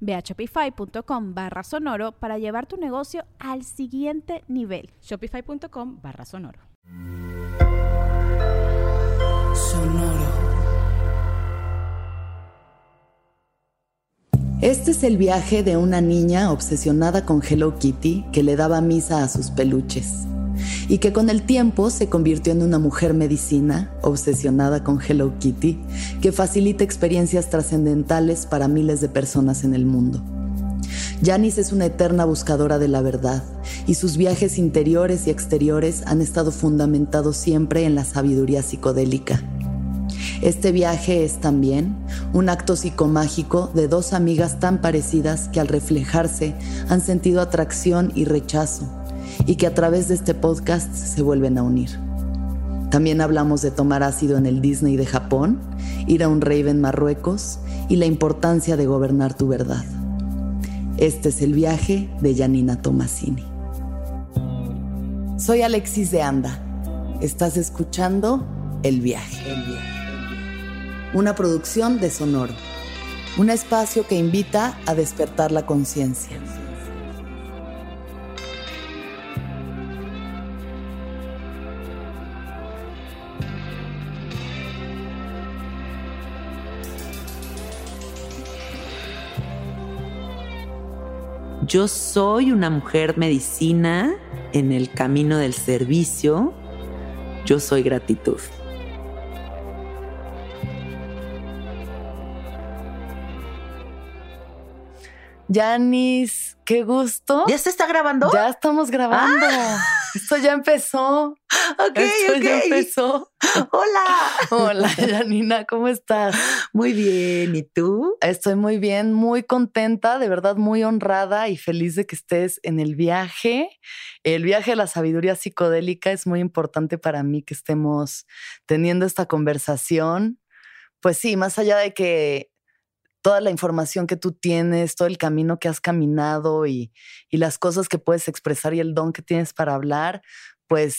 Ve a shopify.com barra sonoro para llevar tu negocio al siguiente nivel. Shopify.com barra sonoro. Sonoro. Este es el viaje de una niña obsesionada con Hello Kitty que le daba misa a sus peluches y que con el tiempo se convirtió en una mujer medicina obsesionada con Hello Kitty que facilita experiencias trascendentales para miles de personas en el mundo. Janice es una eterna buscadora de la verdad y sus viajes interiores y exteriores han estado fundamentados siempre en la sabiduría psicodélica. Este viaje es también un acto psicomágico de dos amigas tan parecidas que al reflejarse han sentido atracción y rechazo y que a través de este podcast se vuelven a unir. También hablamos de tomar ácido en el Disney de Japón, ir a un rave en Marruecos y la importancia de gobernar tu verdad. Este es el viaje de Janina Tomasini. Soy Alexis de Anda. Estás escuchando El viaje. El viaje. Una producción de Sonoro. Un espacio que invita a despertar la conciencia. Yo soy una mujer medicina en el camino del servicio. Yo soy gratitud. Yanis, qué gusto. ¿Ya se está grabando? Ya estamos grabando. Ah. Esto ya empezó. Ok, Esto ya empezó. Hola. Hola, Janina, ¿cómo estás? Muy bien. ¿Y tú? Estoy muy bien, muy contenta, de verdad muy honrada y feliz de que estés en el viaje. El viaje a la sabiduría psicodélica es muy importante para mí que estemos teniendo esta conversación. Pues sí, más allá de que toda la información que tú tienes, todo el camino que has caminado y, las cosas que puedes expresar y el don que tienes para hablar, pues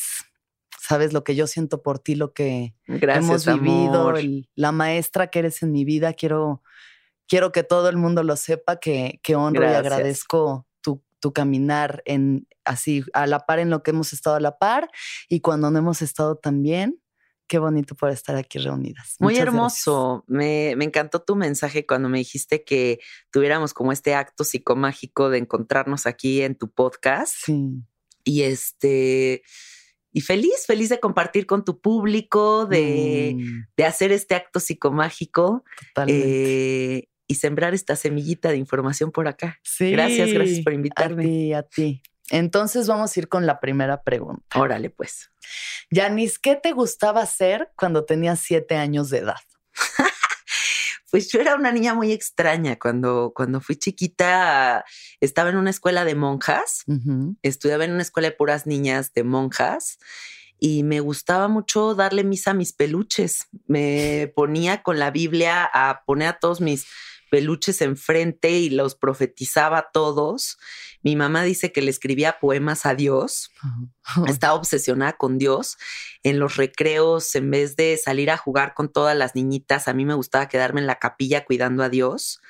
sabes lo que yo siento por ti, lo que hemos vivido, la maestra que eres en mi vida. Quiero, quiero que todo el mundo lo sepa, que, que honro y agradezco tu, tu, caminar en así a la par en lo que hemos estado a la par y cuando no hemos estado tan bien qué bonito por estar aquí reunidas. Muy hermoso. Me, me, encantó tu mensaje cuando me dijiste que tuviéramos como este acto psicomágico de encontrarnos aquí en tu podcast. Sí. Y este. Y feliz, feliz de compartir con tu público, de, mm. de hacer este acto psicomágico. Eh, y sembrar esta semillita de información por acá. Sí. Gracias, gracias por invitarme. A ti, a ti. Entonces vamos a ir con la primera pregunta. Órale, pues. Yanis, ¿qué te gustaba hacer cuando tenías siete años de edad? pues yo era una niña muy extraña. Cuando, cuando fui chiquita, estaba en una escuela de monjas, estudiaba en una escuela de puras niñas de monjas y me gustaba mucho darle misa a mis peluches. Me ponía con la Biblia a poner a todos mis peluches enfrente y los profetizaba todos. Mi mamá dice que le escribía poemas a Dios. Estaba obsesionada con Dios. En los recreos, en vez de salir a jugar con todas las niñitas, a mí me gustaba quedarme en la capilla cuidando a Dios.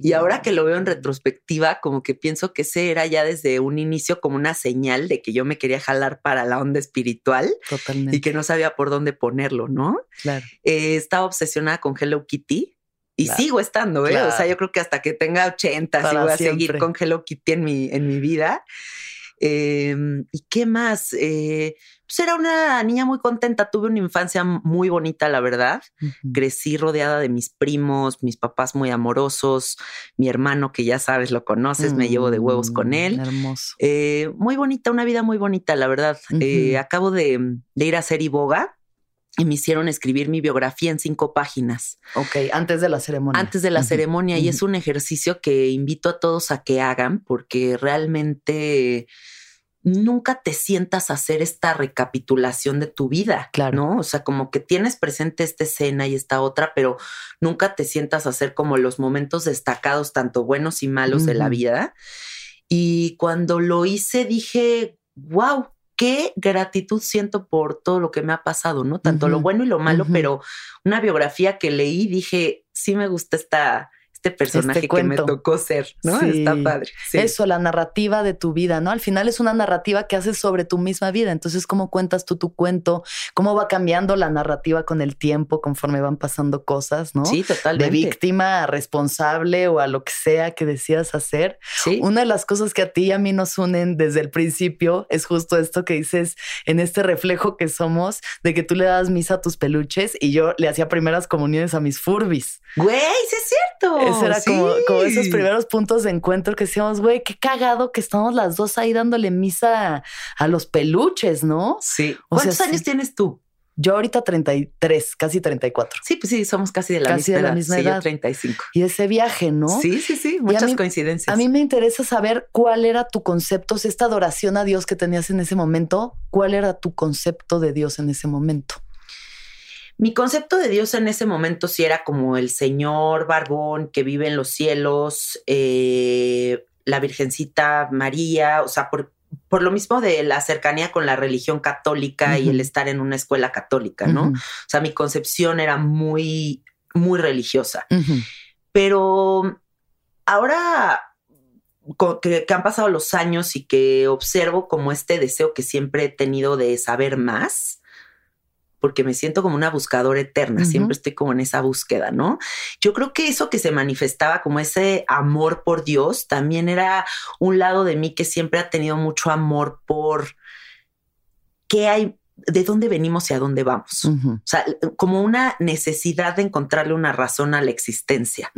Y ahora que lo veo en retrospectiva, como que pienso que ese era ya desde un inicio como una señal de que yo me quería jalar para la onda espiritual. Totalmente. Y que no sabía por dónde ponerlo, ¿no? Claro. Eh, estaba obsesionada con Hello Kitty y sigo estando, ¿eh? O sea, yo creo que hasta que tenga 80 sí voy a seguir con Hello Kitty en mi, en mi vida. Em, ¿Y qué más? Eh, pues era una niña muy contenta, tuve una infancia muy bonita, la verdad. Crecí rodeada de mis primos, mis papás muy amorosos, mi hermano que ya sabes, lo conoces, me llevo de huevos con mm, él. Hermoso. Eh, muy bonita, una vida muy bonita, la verdad. Eh, acabo de, ir a hacer Iboga y me hicieron escribir mi biografía en cinco páginas. Ok, antes de la ceremonia. Antes de la ceremonia. Y es un ejercicio que invito a todos a que hagan porque realmente nunca te sientas a hacer esta recapitulación de tu vida, claro. ¿no? O sea, como que tienes presente esta escena y esta otra, pero nunca te sientas a hacer como los momentos destacados, tanto buenos y malos de la vida. Y cuando lo hice dije, wow, qué gratitud siento por todo lo que me ha pasado, ¿no? Tanto lo bueno y lo malo, pero una biografía que leí, dije, sí me gusta esta, este personaje este que me tocó ser, ¿no? Está padre. Eso, la narrativa de tu vida, ¿no? Al final es una narrativa que haces sobre tu misma vida. Entonces, ¿cómo cuentas tú tu cuento? ¿Cómo va cambiando la narrativa con el tiempo conforme van pasando cosas, ¿no? Sí, totalmente. De víctima a responsable o a lo que sea que decidas hacer. Sí. Una de las cosas que a ti y a mí nos unen desde el principio es justo esto que dices en este reflejo que somos de que tú le das misa a tus peluches y yo le hacía primeras comuniones a mis furbis. Güey, sí es cierto. Ese era como, esos primeros puntos de encuentro que decíamos, güey, qué cagado que estamos las dos ahí dándole misa a, los peluches, ¿no? Sí. ¿Cuántos años tienes tú? Yo ahorita 33, casi 34. Sí, pues sí, somos casi de la casi misma de la misma edad. 35. Y ese viaje, ¿no? Sí, sí, sí, muchas coincidencias. A mí me interesa saber cuál era tu concepto, si esta adoración a Dios que tenías en ese momento, cuál era tu concepto de Dios en ese momento. Mi concepto de Dios en ese momento sí era como el Señor barbón que vive en los cielos, eh, la Virgencita María, o sea, por, por, lo mismo de la cercanía con la religión católica y el estar en una escuela católica, ¿no? O sea, mi concepción era muy, muy religiosa. Pero ahora que, que, han pasado los años y que observo como este deseo que siempre he tenido de saber más, porque me siento como una buscadora eterna, siempre estoy como en esa búsqueda, ¿no? Yo creo que eso que se manifestaba como ese amor por Dios, también era un lado de mí que siempre ha tenido mucho amor por qué hay de dónde venimos y a dónde vamos. O sea, como una necesidad de encontrarle una razón a la existencia,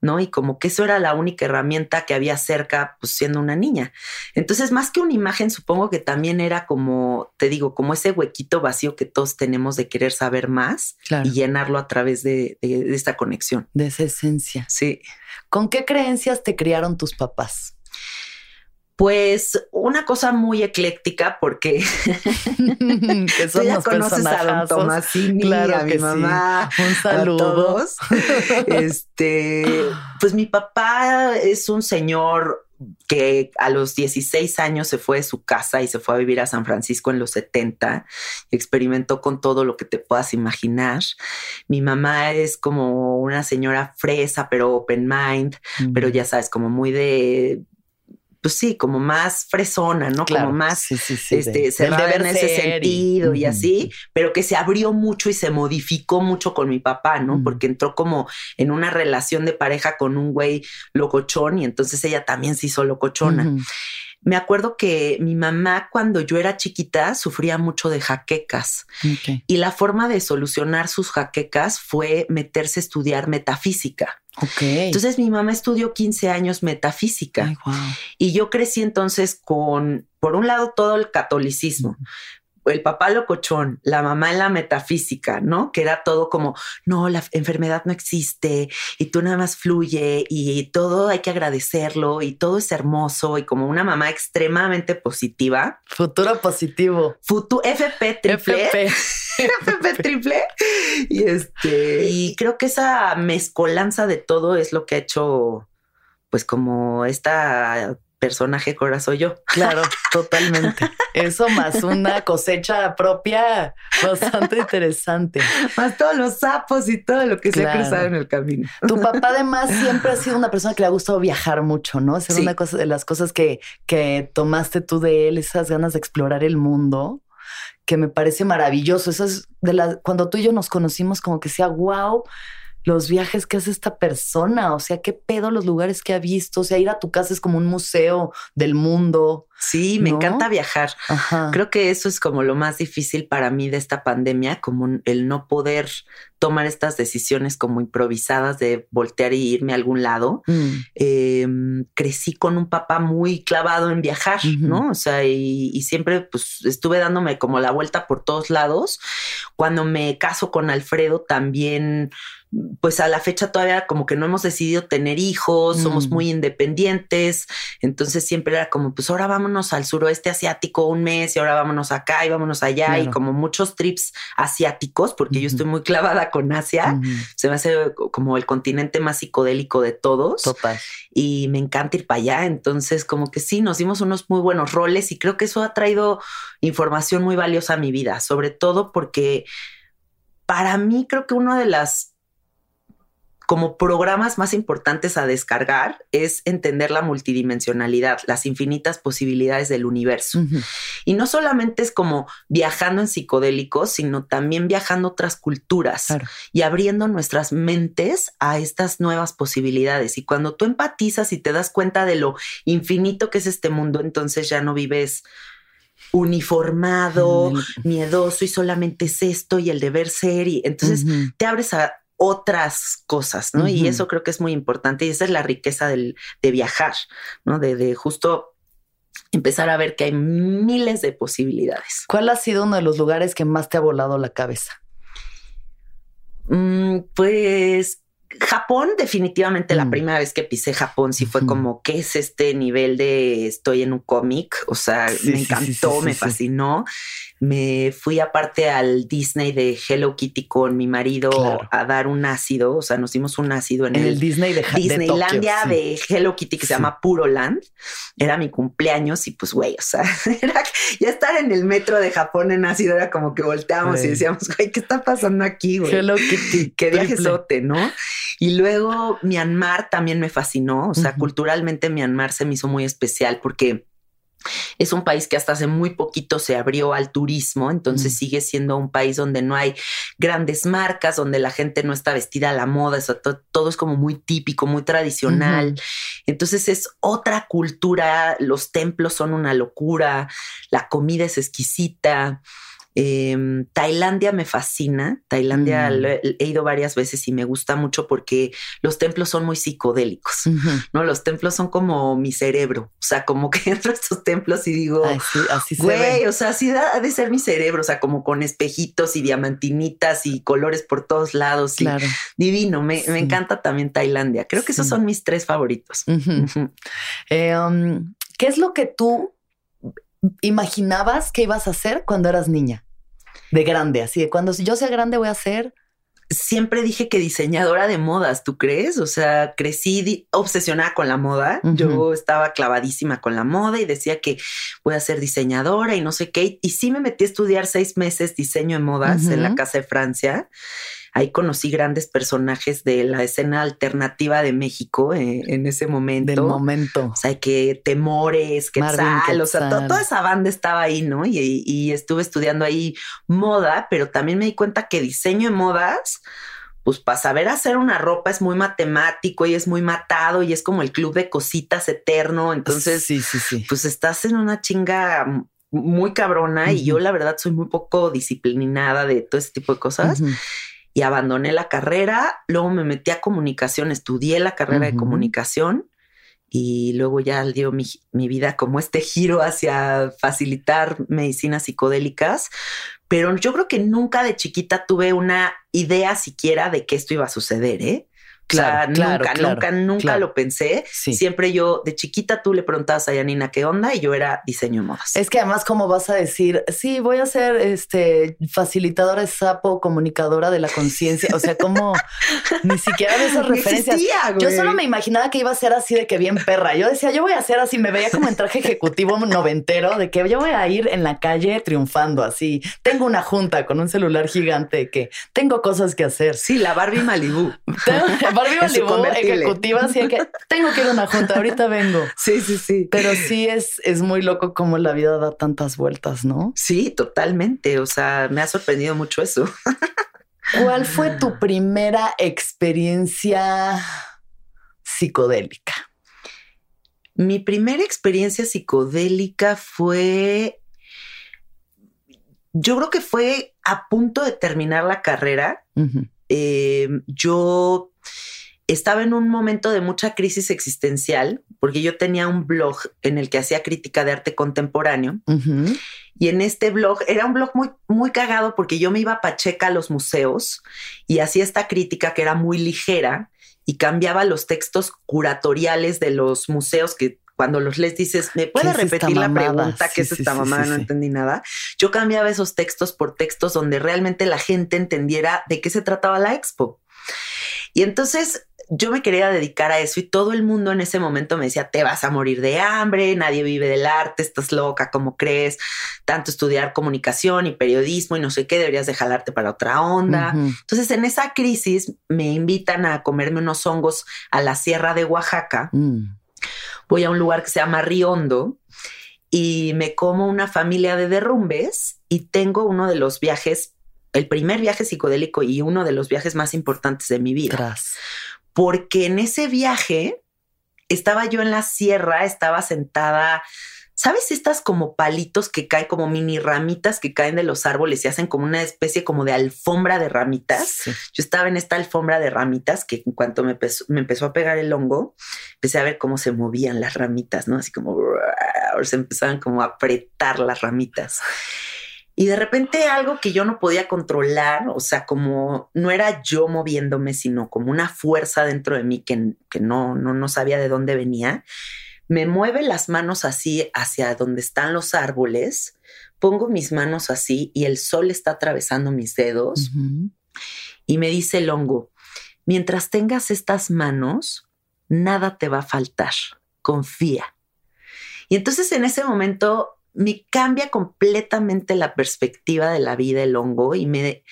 ¿no? Y como que eso era la única herramienta que había cerca, pues siendo una niña. Entonces, más que una imagen, supongo que también era como, te digo, como ese huequito vacío que todos tenemos de querer saber más y llenarlo a través de, de esta conexión. De esa esencia. Sí. ¿Con qué creencias te criaron tus papás? Pues una cosa muy ecléctica porque que tú ya conoces a don Tomasini, claro a mi mamá, un saludo. A todos. este, pues mi papá es un señor que a los 16 años se fue de su casa y se fue a vivir a San Francisco en los 70 experimentó con todo lo que te puedas imaginar. Mi mamá es como una señora fresa, pero open mind, pero ya sabes, como muy de pues sí, como más fresona, ¿no? como más este, cerrada en ese sentido y así, pero que se abrió mucho y se modificó mucho con mi papá, ¿no? Porque entró como en una relación de pareja con un güey locochón y entonces ella también se hizo locochona. Me acuerdo que mi mamá cuando yo era chiquita sufría mucho de jaquecas y la forma de solucionar sus jaquecas fue meterse a estudiar metafísica. Entonces mi mamá estudió 15 años metafísica. Y yo crecí entonces con, por un lado, todo el catolicismo, el papá locochón, la mamá en la metafísica, ¿no? Que era todo como, no, la enfermedad no existe y tú nada más fluye y todo hay que agradecerlo y todo es hermoso y como una mamá extremadamente positiva. Futuro positivo. Futuro FP triple. FP. FP triple. Y este, y creo que esa mezcolanza de todo es lo que ha hecho pues como esta personaje ahora soy yo. Claro, totalmente. Eso más una cosecha propia bastante interesante. Más todos los sapos y todo lo que se ha cruzado en el camino. Tu papá además siempre ha sido una persona que le ha gustado viajar mucho, ¿no? Esa es una cosa de las cosas que, que tomaste tú de él, esas ganas de explorar el mundo que me parece maravilloso. Eso es de la, cuando tú y yo nos conocimos, como que sea wow, los viajes que hace esta persona, o sea, qué pedo los lugares que ha visto, o sea, ir a tu casa es como un museo del mundo. Sí, me encanta viajar. Creo que eso es como lo más difícil para mí de esta pandemia, como el no poder tomar estas decisiones como improvisadas de voltear y irme a algún lado. Mm. Em, crecí con un papá muy clavado en viajar, ¿no? O sea, y, y, siempre pues estuve dándome como la vuelta por todos lados. Cuando me caso con Alfredo también pues a la fecha todavía como que no hemos decidido tener hijos, somos mm. muy independientes, entonces siempre era como, pues ahora vámonos al suroeste asiático un mes y ahora vámonos acá y vámonos allá y como muchos trips asiáticos, porque yo estoy muy clavada con Asia, se me hace como el continente más psicodélico de todos. Total. Y me encanta ir para allá, entonces como que sí, nos dimos unos muy buenos roles y creo que eso ha traído información muy valiosa a mi vida, sobre todo porque para mí creo que una de las como programas más importantes a descargar es entender la multidimensionalidad, las infinitas posibilidades del universo. Y no solamente es como viajando en psicodélicos, sino también viajando otras culturas y abriendo nuestras mentes a estas nuevas posibilidades. Y cuando tú empatizas y te das cuenta de lo infinito que es este mundo, entonces ya no vives uniformado, miedoso y solamente es esto y el deber ser. Y entonces te abres a otras cosas, ¿no? Y eso creo que es muy importante y esa es la riqueza del, de viajar, ¿no? De, de, justo empezar a ver que hay miles de posibilidades. ¿Cuál ha sido uno de los lugares que más te ha volado la cabeza? Mm, pues Japón, definitivamente la mm. primera vez que pisé Japón sí fue como, ¿qué es este nivel de estoy en un cómic? O sea, me encantó, me fascinó. Me fui aparte al Disney de Hello Kitty con mi marido a dar un ácido, o sea, nos dimos un ácido en, el, Disney de Disneylandia de, Hello Kitty que se llama Puro Land. Era mi cumpleaños y pues, güey, o sea, era ya estar en el metro de Japón en ácido era como que volteamos y decíamos, güey, ¿qué está pasando aquí, güey? Hello Kitty. Qué viajesote, ¿no? Y luego Myanmar también me fascinó, o sea, culturalmente Myanmar se me hizo muy especial porque es un país que hasta hace muy poquito se abrió al turismo, entonces mm. sigue siendo un país donde no hay grandes marcas, donde la gente no está vestida a la moda, eso, todo, es como muy típico, muy tradicional. Entonces es otra cultura, los templos son una locura, la comida es exquisita. Em, Tailandia me fascina. Tailandia mm. he, ido varias veces y me gusta mucho porque los templos son muy psicodélicos, ¿no? Los templos son como mi cerebro. O sea, como que entro a estos templos y digo, así güey, o sea, así ha de ser mi cerebro. O sea, como con espejitos y diamantinitas y colores por todos lados. Claro. divino. Me, encanta también Tailandia. Creo que esos son mis tres favoritos. Eh, um, ¿Qué es lo que tú imaginabas que ibas a hacer cuando eras niña? De grande, así de cuando yo sea grande voy a ser siempre dije que diseñadora de modas, ¿tú crees? O sea, crecí obsesionada con la moda. Yo estaba clavadísima con la moda y decía que voy a ser diseñadora y no sé qué. Y sí me metí a estudiar seis meses diseño de modas en la Casa de Francia. Ahí conocí grandes personajes de la escena alternativa de México eh, en ese momento. Del momento. O sea, que Temores, que Quetzal, o sea, toda esa banda estaba ahí, ¿no? Y, estuve estudiando ahí moda, pero también me di cuenta que diseño de modas pues para saber hacer una ropa es muy matemático y es muy matado y es como el club de cositas eterno. Entonces, sí, sí, sí. pues estás en una chinga muy cabrona y yo la verdad soy muy poco disciplinada de todo ese tipo de cosas y abandoné la carrera, luego me metí a comunicación, estudié la carrera de comunicación y luego ya dio mi, mi, vida como este giro hacia facilitar medicinas psicodélicas, pero yo creo que nunca de chiquita tuve una idea siquiera de que esto iba a suceder, ¿eh? Claro, nunca, nunca, nunca lo pensé. Siempre yo, de chiquita, tú le preguntabas a Yanina qué onda y yo era diseño de modas. Es que además, ¿cómo vas a decir? Sí, voy a ser este facilitadora de sapo, comunicadora de la conciencia. O sea, como ni siquiera de esas referencias. yo solo me imaginaba que iba a ser así de que bien perra. Yo decía, yo voy a ser así. Me veía como en traje ejecutivo noventero de que yo voy a ir en la calle triunfando así. Tengo una junta con un celular gigante que tengo cosas que hacer. Sí, la Barbie Malibu. Barbie Malibu ejecutiva, así que tengo que ir a una junta, ahorita vengo. Sí, sí, sí. Pero sí es, es muy loco como la vida da tantas vueltas, ¿no? Sí, totalmente. O sea, me ha sorprendido mucho eso. ¿Cuál fue tu primera experiencia psicodélica? Mi primera experiencia psicodélica fue, yo creo que fue a punto de terminar la carrera. Eh, yo estaba en un momento de mucha crisis existencial porque yo tenía un blog en el que hacía crítica de arte contemporáneo. Y en este blog era un blog muy, muy cagado porque yo me iba a Pacheca a los museos y hacía esta crítica que era muy ligera y cambiaba los textos curatoriales de los museos que cuando los les dices, ¿me puede repetir la pregunta? ¿Qué es esta mamá? no entendí nada. Yo cambiaba esos textos por textos donde realmente la gente entendiera de qué se trataba la expo. Y entonces yo me quería dedicar a eso y todo el mundo en ese momento me decía, te vas a morir de hambre, nadie vive del arte, estás loca, ¿cómo crees? Tanto estudiar comunicación y periodismo y no sé qué, deberías de jalarte para otra onda. Entonces en esa crisis me invitan a comerme unos hongos a la sierra de Oaxaca. Mm. Voy a un lugar que se llama Riondo y me como una familia de derrumbes y tengo uno de los viajes el primer viaje psicodélico y uno de los viajes más importantes de mi vida porque en ese viaje estaba yo en la sierra, estaba sentada, ¿sabes estas como palitos que caen como mini ramitas que caen de los árboles y hacen como una especie como de alfombra de ramitas? Yo estaba en esta alfombra de ramitas que en cuanto me empezó, me empezó a pegar el hongo, empecé a ver cómo se movían las ramitas, ¿no? Así como se empezaban como a apretar las ramitas. Y de repente algo que yo no podía controlar, o sea, como no era yo moviéndome, sino como una fuerza dentro de mí que, que no, no, no sabía de dónde venía, me mueve las manos así hacia donde están los árboles, pongo mis manos así y el sol está atravesando mis dedos y me dice el hongo, mientras tengas estas manos, nada te va a faltar, confía. Y entonces en ese momento me cambia completamente la perspectiva de la vida el hongo y me,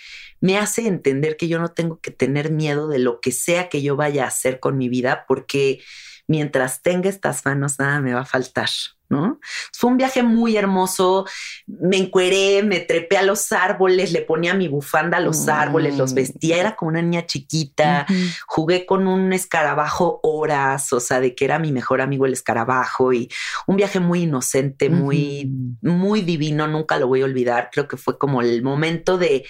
me hace entender que yo no tengo que tener miedo de lo que sea que yo vaya a hacer con mi vida, porque mientras tenga estas manos, nada me va a faltar. ¿no? Fue un viaje muy hermoso. Me encueré, me trepé a los árboles, le ponía mi bufanda a los árboles, los vestía, era como una niña chiquita. Jugué con un escarabajo horas, o sea, de que era mi mejor amigo el escarabajo y un viaje muy inocente, muy, muy divino. Nunca lo voy a olvidar. Creo que fue como el momento de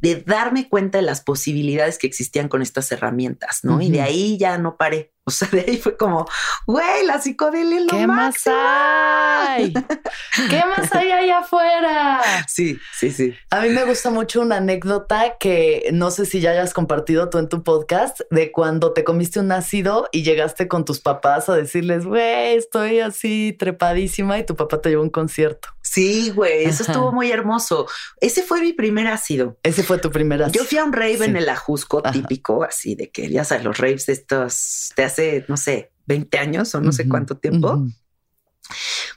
de darme cuenta de las posibilidades que existían con estas herramientas, ¿no? Y de ahí ya no paré. O sea, de ahí fue como, güey, la psicodelia es lo ¿Qué más hay? ¿Qué más hay allá afuera? Sí, sí, sí. A mí me gusta mucho una anécdota que no sé si ya hayas compartido tú en tu podcast de cuando te comiste un ácido y llegaste con tus papás a decirles, güey, estoy así trepadísima y tu papá te llevó a un concierto. Sí, güey, eso estuvo muy hermoso. Ese fue mi primer ácido. Ese fue tu primer ácido. Yo fui a un rave en el Ajusco típico, así de que ya sabes, los raves de estos te no sé, 20 años o no sé cuánto tiempo.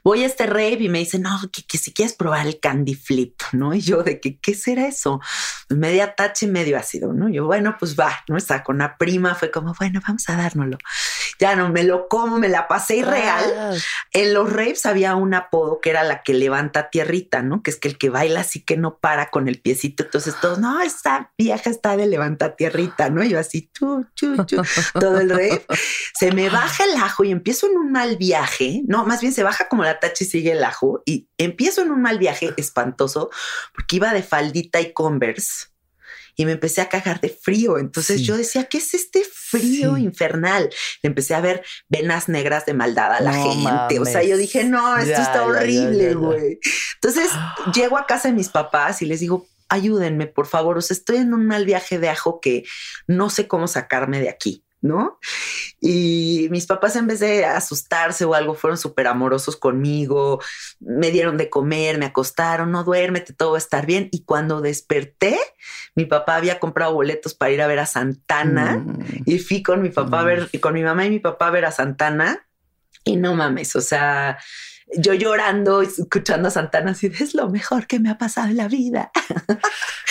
Voy a este rave y me dice, no, que, si quieres probar el candy flip, ¿no? Y yo de que, ¿qué será eso? Media tache y medio ácido, ¿no? Yo, bueno, pues va, ¿no? Está con una prima, fue como, bueno, vamos a dárnoslo. Ya no, me lo como, me la pasé irreal. real. En los raves había un apodo que era la que levanta tierrita, ¿no? Que es que el que baila así que no para con el piecito. Entonces todos, no, esta vieja está de levanta tierrita, ¿no? Yo así, chu, chu, chu, todo el rave. Se me baja el ajo y empiezo en un mal viaje, no, más bien se baja como la Tachi sigue el ajo y empiezo en un mal viaje espantoso porque iba de faldita y converse y me empecé a cagar de frío. Entonces yo decía, ¿qué es este frío infernal? empecé a ver venas negras de maldad a la gente. O sea, yo dije, no, esto está horrible, güey. Entonces llego a casa de mis papás y les digo, ayúdenme, por favor. O sea, estoy en un mal viaje de ajo que no sé cómo sacarme de aquí. ¿No? Y mis papás en vez de asustarse o algo fueron súper amorosos conmigo, me dieron de comer, me acostaron, no duérmete, todo va a estar bien. Y cuando desperté, mi papá había comprado boletos para ir a ver a Santana mm. y fui con mi papá a ver, y con mi mamá y mi papá a ver a Santana. Y no mames, o sea, yo llorando, escuchando a Santana así, es lo mejor que me ha pasado en la vida.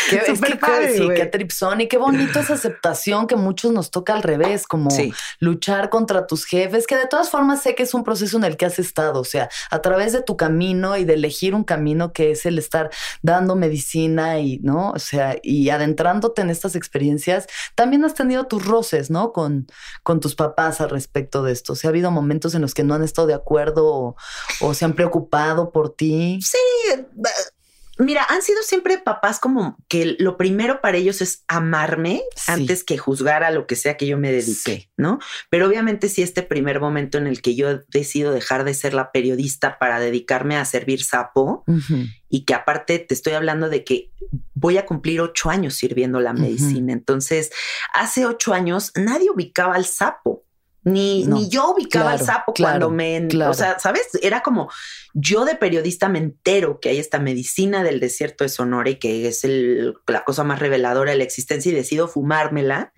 es súper padre. Sí, qué tripsón y qué bonito esa aceptación que muchos nos toca al revés, como luchar contra tus jefes, que de todas formas sé que es un proceso en el que has estado, o sea, a través de tu camino y de elegir un camino que es el estar dando medicina y, ¿no? O sea, y adentrándote en estas experiencias, también has tenido tus roces, ¿no? Con, con tus papás al respecto de esto. O sea, ha habido momentos en los que no han estado de acuerdo o, o se han preocupado por ti. Sí, Mira, han sido siempre papás como que lo primero para ellos es amarme antes que juzgar a lo que sea que yo me dedique, ¿no? Pero obviamente si este primer momento en el que yo decido dejar de ser la periodista para dedicarme a servir sapo y que aparte te estoy hablando de que voy a cumplir ocho años sirviendo la medicina. Entonces, hace ocho años nadie ubicaba al sapo. Ni, ni yo ubicaba al sapo cuando me... O sea, ¿sabes? Era como, yo de periodista me entero que hay esta medicina del desierto de Sonora y que es el, la cosa más reveladora de la existencia y decido fumármela.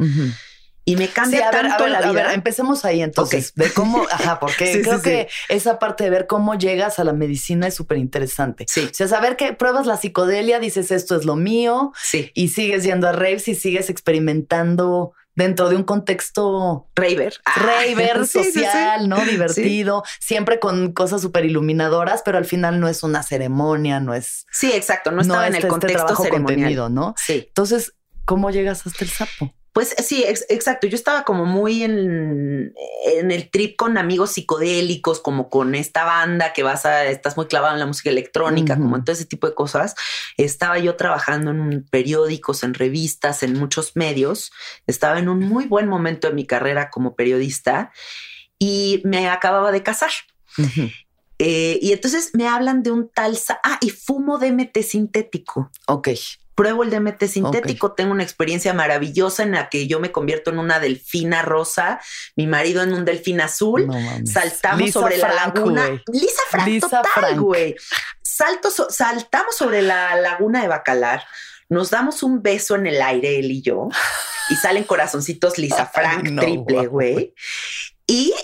Y me cambia tanto la vida. empecemos ahí entonces, de cómo, ajá, porque creo que esa parte de ver cómo llegas a la medicina es súper interesante. Sí. O sea, saber que pruebas la psicodelia, dices esto es lo mío, sí. y sigues yendo a raves y sigues experimentando dentro de un contexto raver, raver social, ¿no? Divertido, siempre con cosas súper iluminadoras, pero al final no es una ceremonia, no es. Sí, exacto, no estaba en el este contexto ceremonial. ¿no? Sí. Entonces, ¿cómo llegas hasta el sapo? Pues sí, exacto. Yo estaba como muy en, en, el trip con amigos psicodélicos, como con esta banda que vas a, estás muy clavado en la música electrónica, como en todo ese tipo de cosas. Estaba yo trabajando en periódicos, en revistas, en muchos medios. Estaba en un muy buen momento de mi carrera como periodista y me acababa de casar. Eh, y entonces me hablan de un tal... Ah, y fumo DMT sintético. Ok pruebo el DMT sintético, tengo una experiencia maravillosa en la que yo me convierto en una delfina rosa, mi marido en un delfín azul, saltamos sobre la laguna. Lisa Frank, Lisa total, güey. Saltamos sobre la laguna de Bacalar, nos damos un beso en el aire, él y yo, y salen corazoncitos Lisa Frank triple, güey. Y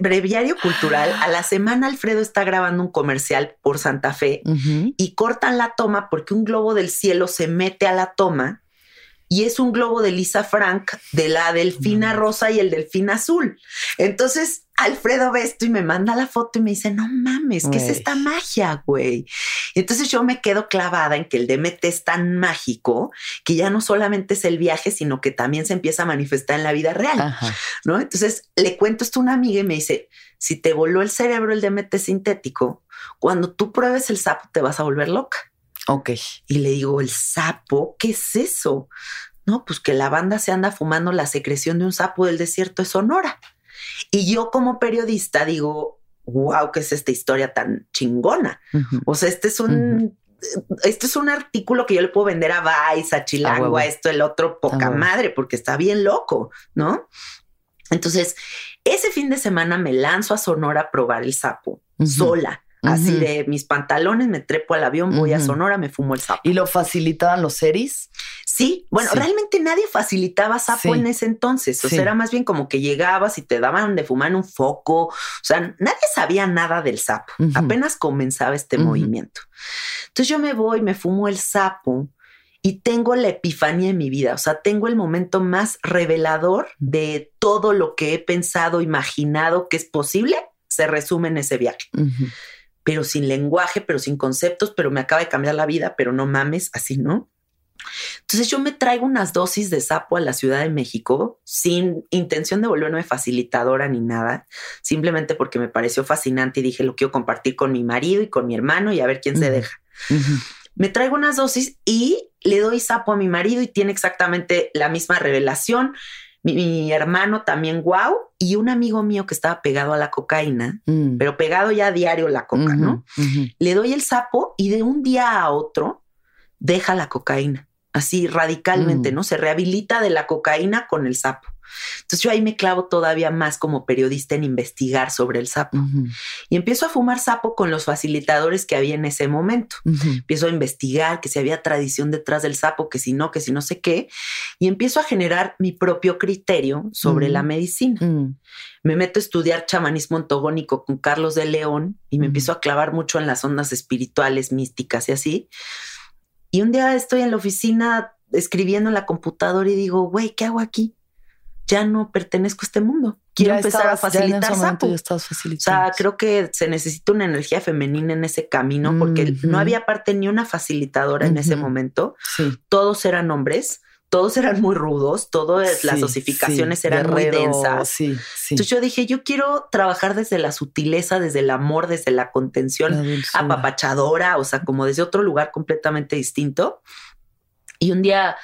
breviario cultural, a la semana Alfredo está grabando un comercial por Santa Fe y cortan la toma porque un globo del cielo se mete a la toma y es un globo de Lisa Frank de la delfina rosa y el delfín azul. Entonces Alfredo ve esto y me manda la foto y me dice, no mames, ¿qué es esta magia, güey? Entonces yo me quedo clavada en que el DMT es tan mágico que ya no solamente es el viaje, sino que también se empieza a manifestar en la vida real, ¿no? Entonces le cuento esto a una amiga y me dice, si te voló el cerebro el DMT sintético, cuando tú pruebes el sapo te vas a volver loca. Ok. Y le digo, ¿el sapo? ¿Qué es eso? No, pues que la banda se anda fumando la secreción de un sapo del desierto de Sonora. Y yo como periodista digo, wow, ¿qué es esta historia tan chingona? O sea, este es un... Este es un artículo que yo le puedo vender a Vice, a Chilango, a, esto, el otro, poca madre, porque está bien loco, ¿no? Entonces, ese fin de semana me lanzo a Sonora a probar el sapo, sola. Así de mis pantalones, me trepo al avión, voy a Sonora, me fumo el sapo. ¿Y lo facilitaban los series? Sí, bueno, realmente nadie facilitaba sapo en ese entonces. O sea, era más bien como que llegabas y te daban de fumar un foco. O sea, nadie sabía nada del sapo. Apenas comenzaba este movimiento. Entonces yo me voy, me fumo el sapo y tengo la epifanía en mi vida. O sea, tengo el momento más revelador de todo lo que he pensado, imaginado que es posible, se resume en ese viaje pero sin lenguaje, pero sin conceptos, pero me acaba de cambiar la vida, pero no mames, así, ¿no? Entonces yo me traigo unas dosis de sapo a la Ciudad de México sin intención de volverme facilitadora ni nada, simplemente porque me pareció fascinante y dije lo quiero compartir con mi marido y con mi hermano y a ver quién se deja. Me traigo unas dosis y le doy sapo a mi marido y tiene exactamente la misma revelación mi, hermano también, wow, y un amigo mío que estaba pegado a la cocaína, mm. pero pegado ya a diario la coca, ¿no? Le doy el sapo y de un día a otro deja la cocaína, así radicalmente, mm. ¿no? Se rehabilita de la cocaína con el sapo. Entonces yo ahí me clavo todavía más como periodista en investigar sobre el sapo. Y empiezo a fumar sapo con los facilitadores que había en ese momento. Empiezo a investigar que si había tradición detrás del sapo, que si no, que si no sé qué. Y empiezo a generar mi propio criterio sobre la medicina. Mm. Me meto a estudiar chamanismo ontogónico con Carlos de León y me empiezo a clavar mucho en las ondas espirituales, místicas y así. Y un día estoy en la oficina escribiendo en la computadora y digo, güey, ¿qué hago aquí? Ya no pertenezco a este mundo. Quiero empezar a facilitar sapo. o sea, creo que se necesita una energía femenina en ese camino porque no había parte ni una facilitadora en ese momento. Todos eran hombres todos eran muy rudos, todas las osificaciones eran muy densas. Entonces yo dije, yo quiero trabajar desde la sutileza, desde el amor, desde la contención apapachadora, o sea, como desde otro lugar completamente distinto. Y un día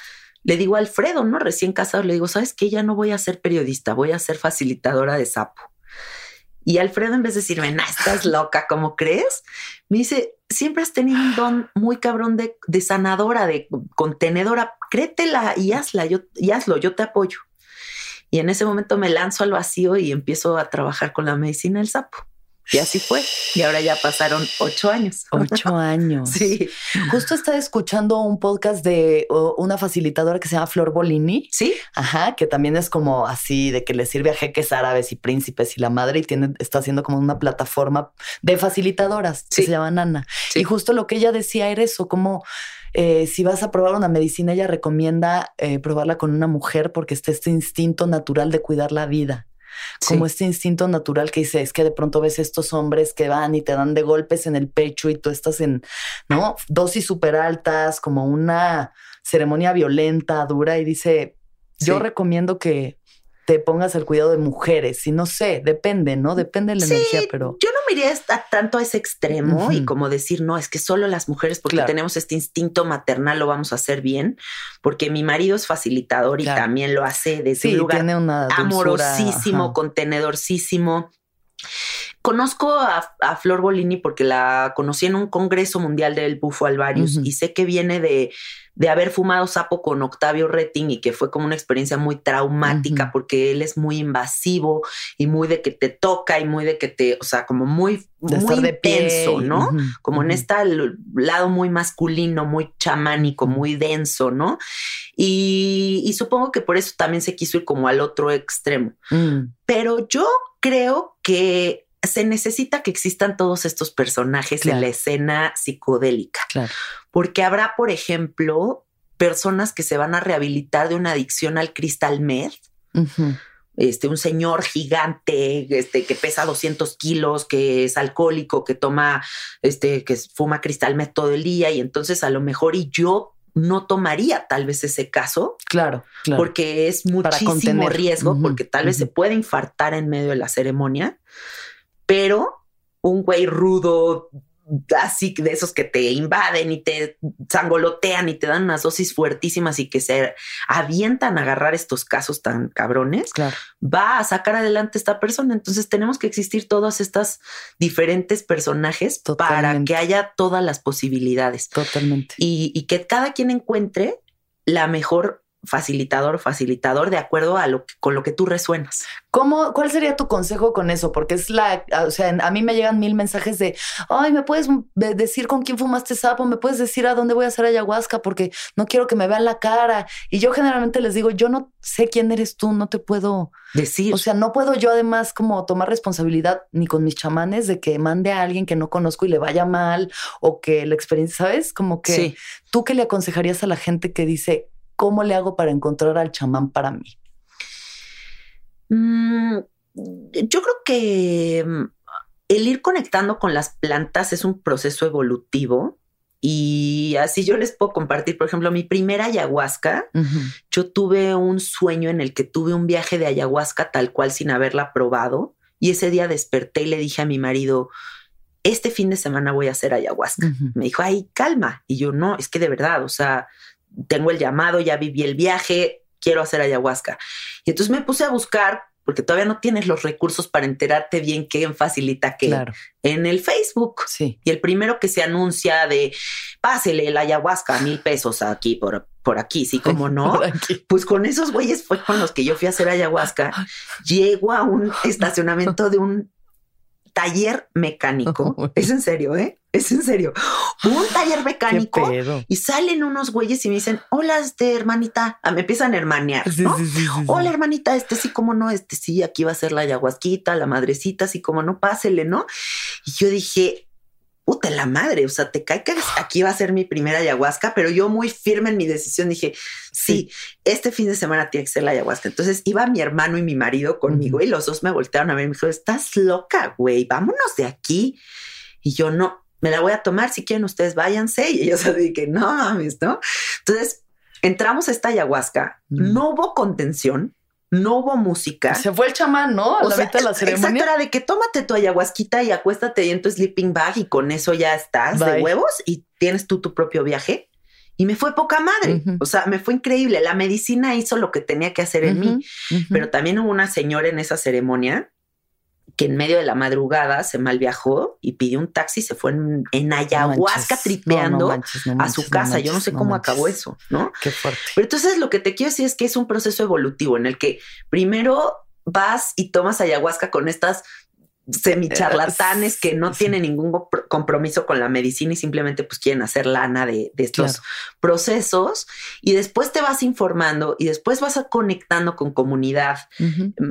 le digo a Alfredo, ¿no? Recién casado, le digo, ¿sabes qué? Ya no voy a ser periodista, voy a ser facilitadora de sapo. Y Alfredo, en vez de decirme, no, estás loca, ¿cómo crees? Me dice, siempre has tenido un don muy cabrón de, sanadora, de contenedora, créetela y hazla, yo, y hazlo, yo te apoyo. Y en ese momento me lanzo al vacío y empiezo a trabajar con la medicina del sapo. Y así fue. Y ahora ya pasaron ocho años. Ocho años. sí. Justo estaba escuchando un podcast de una facilitadora que se llama Flor Bolini. Sí. Ajá, que también es como así de que le sirve a jeques árabes y príncipes y la madre y tiene, está haciendo como una plataforma de facilitadoras que se llama Nana. Y justo lo que ella decía era eso, como eh, si vas a probar una medicina, ella recomienda eh, probarla con una mujer porque está este instinto natural de cuidar la vida como este instinto natural que dice, es que de pronto ves estos hombres que van y te dan de golpes en el pecho y tú estás en, ¿no? Dosis súper altas, como una ceremonia violenta, dura, y dice, yo recomiendo que te pongas al cuidado de mujeres. Y no sé, depende, ¿no? Depende de la energía, pero. Yo no me iría tanto a ese extremo y como decir, no, es que solo las mujeres, porque tenemos este instinto maternal, lo vamos a hacer bien. Porque mi marido es facilitador y también lo hace desde un lugar amorosísimo, contenedorcísimo. Conozco a, Flor Bolini porque la conocí en un congreso mundial del bufo alvarius y sé que viene de, de, haber fumado sapo con Octavio Retting y que fue como una experiencia muy traumática porque él es muy invasivo y muy de que te toca y muy de que te, o sea, como muy, muy intenso, ¿no? Como en este lado muy masculino, muy chamánico, muy denso, ¿no? Y, supongo que por eso también se quiso ir como al otro extremo. Mm. Pero yo creo que se necesita que existan todos estos personajes en la escena psicodélica. Porque habrá, por ejemplo, personas que se van a rehabilitar de una adicción al cristal meth. Este, un señor gigante, este, que pesa 200 kilos, que es alcohólico, que toma, este, que fuma cristal meth todo el día y entonces a lo mejor y yo no tomaría tal vez ese caso. Claro, Porque es muchísimo riesgo, porque tal vez se puede infartar en medio de la ceremonia pero un güey rudo, así de esos que te invaden y te zangolotean y te dan unas dosis fuertísimas y que se avientan a agarrar estos casos tan cabrones, va a sacar adelante esta persona. Entonces tenemos que existir todas estas diferentes personajes para que haya todas las posibilidades. Totalmente. Y, y que cada quien encuentre la mejor facilitador facilitador de acuerdo a lo que, con lo que tú resuenas. ¿Cómo, ¿Cuál sería tu consejo con eso? Porque es la, o sea, a mí me llegan mil mensajes de, ay, ¿me puedes decir con quién fumaste sapo? ¿Me puedes decir a dónde voy a hacer ayahuasca? Porque no quiero que me vean la cara. Y yo generalmente les digo, yo no sé quién eres tú, no te puedo decir. O sea, no puedo yo además como tomar responsabilidad ni con mis chamanes de que mande a alguien que no conozco y le vaya mal o que la experiencia, ¿sabes? Como que tú qué le aconsejarías a la gente que dice, ¿cómo le hago para encontrar al chamán para mí? Mm, yo creo que mm, el ir conectando con las plantas es un proceso evolutivo. Y así yo les puedo compartir, por ejemplo, mi primera ayahuasca, yo tuve un sueño en el que tuve un viaje de ayahuasca tal cual sin haberla probado. Y ese día desperté y le dije a mi marido, este fin de semana voy a hacer ayahuasca. Me dijo, ay, calma. Y yo, no, es que de verdad, o sea, tengo el llamado, ya viví el viaje, quiero hacer ayahuasca. Y entonces me puse a buscar, porque todavía no tienes los recursos para enterarte bien qué facilita qué en el Facebook. Sí. Y el primero que se anuncia de pásele el ayahuasca a mil pesos aquí por, por aquí, sí, como no. Pues con esos güeyes fue con los que yo fui a hacer ayahuasca. Llego a un estacionamiento de un taller mecánico. es en serio, ¿eh? Es en serio. Un taller mecánico y salen unos güeyes y me dicen, hola, este hermanita. Ah, me empiezan a hermanear. hola, hermanita, este sí, como no, este sí, aquí va a ser la ayahuasquita, la madrecita, así como no, pásele, ¿no? Y yo dije, puta la madre, o sea, te cae que aquí va a ser mi primera ayahuasca, pero yo muy firme en mi decisión dije, sí, este fin de semana tiene que ser la ayahuasca. Entonces iba mi hermano y mi marido conmigo y los dos me voltearon a ver y me dijeron, estás loca, güey, vámonos de aquí. Y yo no, me la voy a tomar, si quieren ustedes váyanse. Y ellos así que no mames, ¿no? Entonces entramos a esta ayahuasca, no hubo contención, no hubo música. Se fue el chamán, ¿no? A la mitad de la ceremonia. Exacto, era de que tómate tu ayahuasquita y acuéstate en tu sleeping bag y con eso ya estás de huevos y tienes tú tu propio viaje. Y me fue poca madre. O sea, me fue increíble. La medicina hizo lo que tenía que hacer en mí. Pero también hubo una señora en esa ceremonia que en medio de la madrugada se mal viajó y pidió un taxi, se fue en, ayahuasca tripeando a su casa. Yo no sé cómo acabó eso, ¿no? Qué fuerte. Pero entonces lo que te quiero decir es que es un proceso evolutivo en el que primero vas y tomas ayahuasca con estas semicharlatanes que no tienen ningún compromiso con la medicina y simplemente pues quieren hacer lana de, estos procesos. Y después te vas informando y después vas conectando con comunidad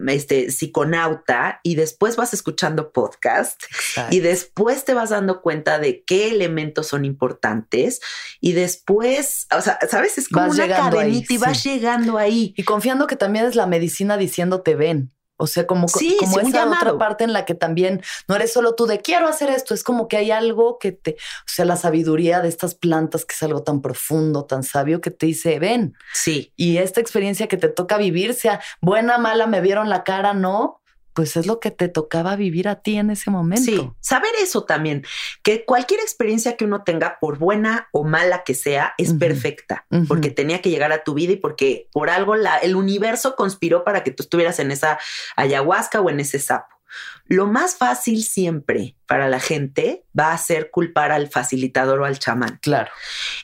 este psiconauta y después vas escuchando podcast y después te vas dando cuenta de qué elementos son importantes y después, o sea, sabes, es como una cadenita y vas llegando ahí. Y confiando que también es la medicina diciéndote ven o sea, como, como esa otra parte en la que también no eres solo tú de quiero hacer esto, es como que hay algo que te, o sea, la sabiduría de estas plantas que es algo tan profundo, tan sabio que te dice, ven. Sí. Y esta experiencia que te toca vivir, sea buena, mala, me vieron la cara, no, pues es lo que te tocaba vivir a ti en ese momento. Sí, saber eso también, que cualquier experiencia que uno tenga, por buena o mala que sea, es perfecta, porque tenía que llegar a tu vida y porque por algo la, el universo conspiró para que tú estuvieras en esa ayahuasca o en ese sapo. Lo más fácil siempre para la gente va a ser culpar al facilitador o al chamán. Claro.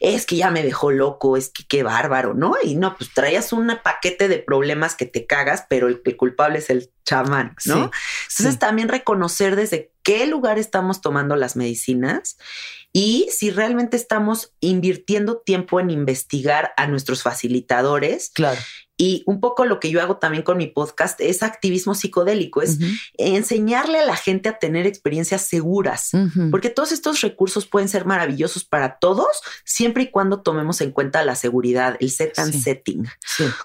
Es que ya me dejó loco, es que qué bárbaro, ¿no? Y no, pues traías un paquete de problemas que te cagas, pero el, culpable es el chamán, ¿no? Entonces también reconocer desde qué lugar estamos tomando las medicinas y si realmente estamos invirtiendo tiempo en investigar a nuestros facilitadores. Claro. Y un poco lo que yo hago también con mi podcast es activismo psicodélico, es enseñarle a la gente a tener experiencias seguras, porque todos estos recursos pueden ser maravillosos para todos, siempre y cuando tomemos en cuenta la seguridad, el set and setting.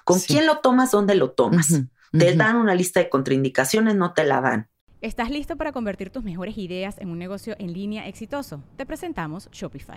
¿Con quién lo tomas? ¿Dónde lo tomas? Te dan una lista de contraindicaciones, no te la dan. ¿Estás listo para convertir tus mejores ideas en un negocio en línea exitoso? Te presentamos Shopify.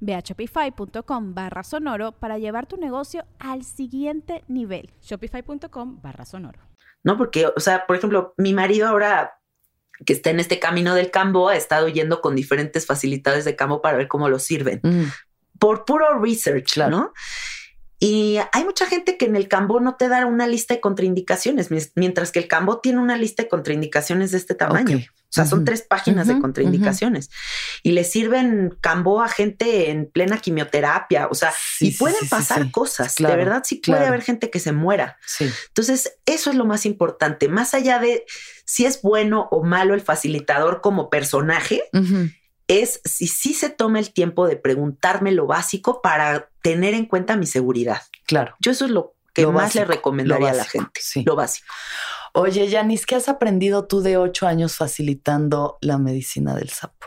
Ve a shopify.com barra sonoro para llevar tu negocio al siguiente nivel. Shopify.com barra sonoro. No, porque, o sea, por ejemplo, mi marido ahora que está en este camino del cambo ha estado yendo con diferentes facilitadores de cambo para ver cómo lo sirven. Mm. Por puro research, ¿no? Y hay mucha gente que en el cambo no te da una lista de contraindicaciones, mientras que el cambo tiene una lista de contraindicaciones de este tamaño. O sea, son tres páginas de contraindicaciones y le sirven cambo a gente en plena quimioterapia. O sea, y pueden pasar cosas. de verdad, sí puede haber gente que se muera. Entonces, eso es lo más importante. Más allá de si es bueno o malo el facilitador como personaje, es si sí se toma el tiempo de preguntarme lo básico para tener en cuenta mi seguridad. Claro. Yo eso es lo que más le recomendaría a la gente. Lo básico. Oye, Yanis, ¿qué has aprendido tú de ocho años facilitando la medicina del sapo?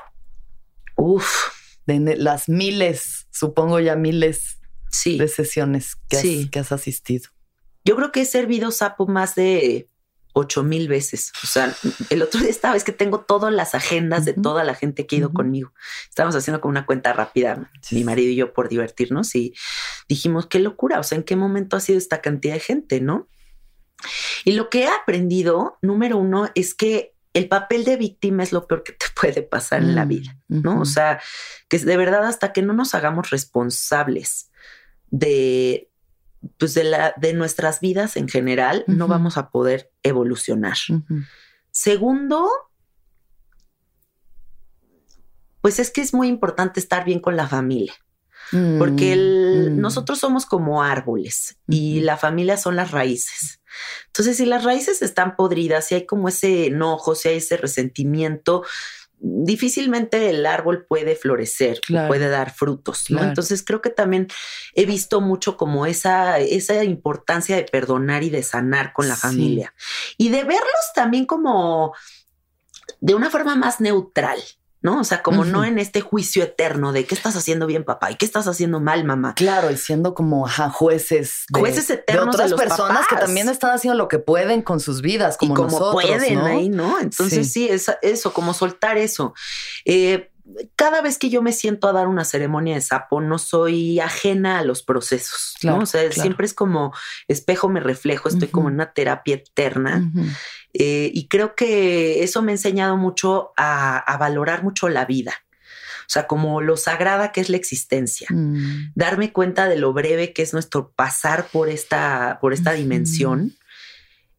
Uf, de las miles, supongo ya miles de sesiones que, has, que has asistido. Yo creo que he servido sapo más de ocho mil veces. O sea, el otro día estaba, es que tengo todas las agendas de toda la gente que ha ido conmigo. Estábamos haciendo como una cuenta rápida, mi marido y yo, por divertirnos y dijimos, qué locura, o sea, ¿en qué momento ha sido esta cantidad de gente, no? Y lo que he aprendido, número uno, es que el papel de víctima es lo peor que te puede pasar en la mm, vida, ¿no? O sea, que de verdad hasta que no nos hagamos responsables de, pues de, la, de nuestras vidas en general, no vamos a poder evolucionar. Segundo, pues es que es muy importante estar bien con la familia. Porque mm, mm. nosotros somos como árboles y la familia son las raíces. Entonces, si las raíces están podridas, si hay como ese enojo, si hay ese resentimiento, difícilmente el árbol puede florecer, puede dar frutos, Entonces creo que también he visto mucho como esa, esa importancia de perdonar y de sanar con la familia y de verlos también como de una forma más neutral. ¿No? O sea, como no en este juicio eterno de qué estás haciendo bien, papá, y qué estás haciendo mal, mamá. Claro, y siendo como jueces de, jueces eternos de otras personas que también están haciendo lo que pueden con sus vidas, como, y como pueden ahí, ¿no? Entonces sí, es eso, como soltar eso. Eh, cada vez que yo me siento a dar una ceremonia de sapo, no soy ajena a los procesos, ¿no? O sea, siempre es como espejo me reflejo, estoy como en una terapia eterna. Eh, y creo que eso me ha enseñado mucho a, valorar mucho la vida. O sea, como lo sagrada que es la existencia. Mm. Darme cuenta de lo breve que es nuestro pasar por esta, por esta dimensión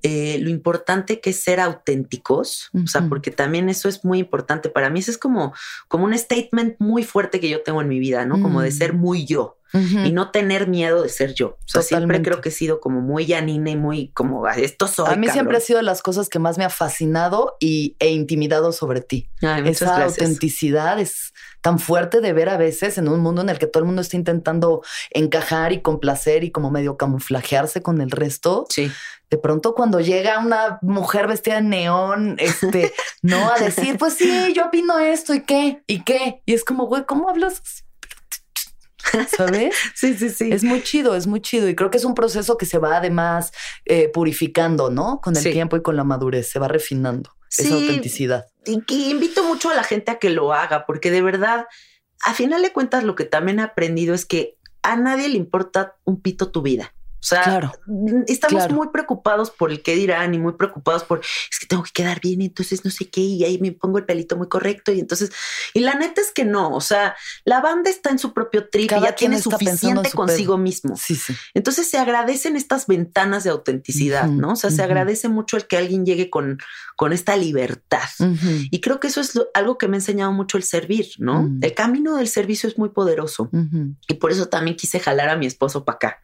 eh, lo importante que es ser auténticos, o sea, porque también eso es muy importante para mí. Eso es como, como un statement muy fuerte que yo tengo en mi vida, ¿no? Como de mm. ser muy yo. Y no tener miedo de ser yo. O sea, siempre creo que he sido como muy llanina y muy como esto soy. A mí siempre ha sido de las cosas que más me ha fascinado y, e intimidado sobre ti. Esa autenticidad es tan fuerte de ver a veces en un mundo en el que todo el mundo está intentando encajar y complacer y como medio camuflajearse con el resto. Sí de pronto cuando llega una mujer vestida de neón, este, no a decir, pues sí, yo opino esto y qué, y qué. Y es como, güey, ¿cómo hablas? ¿Sabes? sí, sí, sí. Es muy chido, es muy chido. Y creo que es un proceso que se va además eh, purificando, ¿no? Con el tiempo y con la madurez, se va refinando esa autenticidad. Y, y invito mucho a la gente a que lo haga, porque de verdad, a final de cuentas, lo que también he aprendido es que a nadie le importa un pito tu vida. O sea, estamos muy preocupados por el qué dirán y muy preocupados por es que tengo que quedar bien, y entonces no sé qué, y ahí me pongo el pelito muy correcto. Y entonces, y la neta es que no. O sea, la banda está en su propio trip y ya tiene suficiente consigo mismo. Sí, sí. Entonces se agradecen estas ventanas de autenticidad, ¿no? O sea, se agradece mucho el que alguien llegue con, con esta libertad. Y creo que eso es algo que me ha enseñado mucho el servir, ¿no? Mm. El camino del servicio es muy poderoso. Y por eso también quise jalar a mi esposo para acá.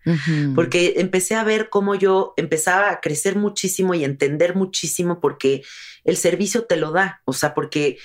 Porque empecé a ver cómo yo empezaba a crecer muchísimo y entender muchísimo porque el servicio te lo da, o sea, porque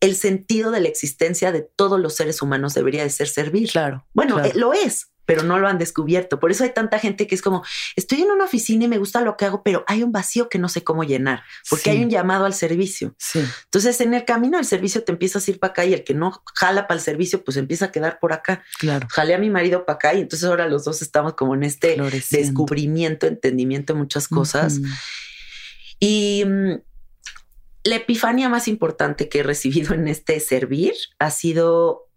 el sentido de la existencia de todos los seres humanos debería de ser servir. Claro. Bueno, eh, lo es, pero no lo han descubierto. Por eso hay tanta gente que es como, estoy en una oficina y me gusta lo que hago, pero hay un vacío que no sé cómo llenar, porque hay un llamado al servicio. Sí. Entonces, en el camino del servicio te empiezas a ir para acá y el que no jala para el servicio, pues empieza a quedar por acá. Claro. Jalé a mi marido para acá y entonces ahora los dos estamos como en este descubrimiento, entendimiento de muchas cosas. Y mm, la epifanía más importante que he recibido en este servir ha sido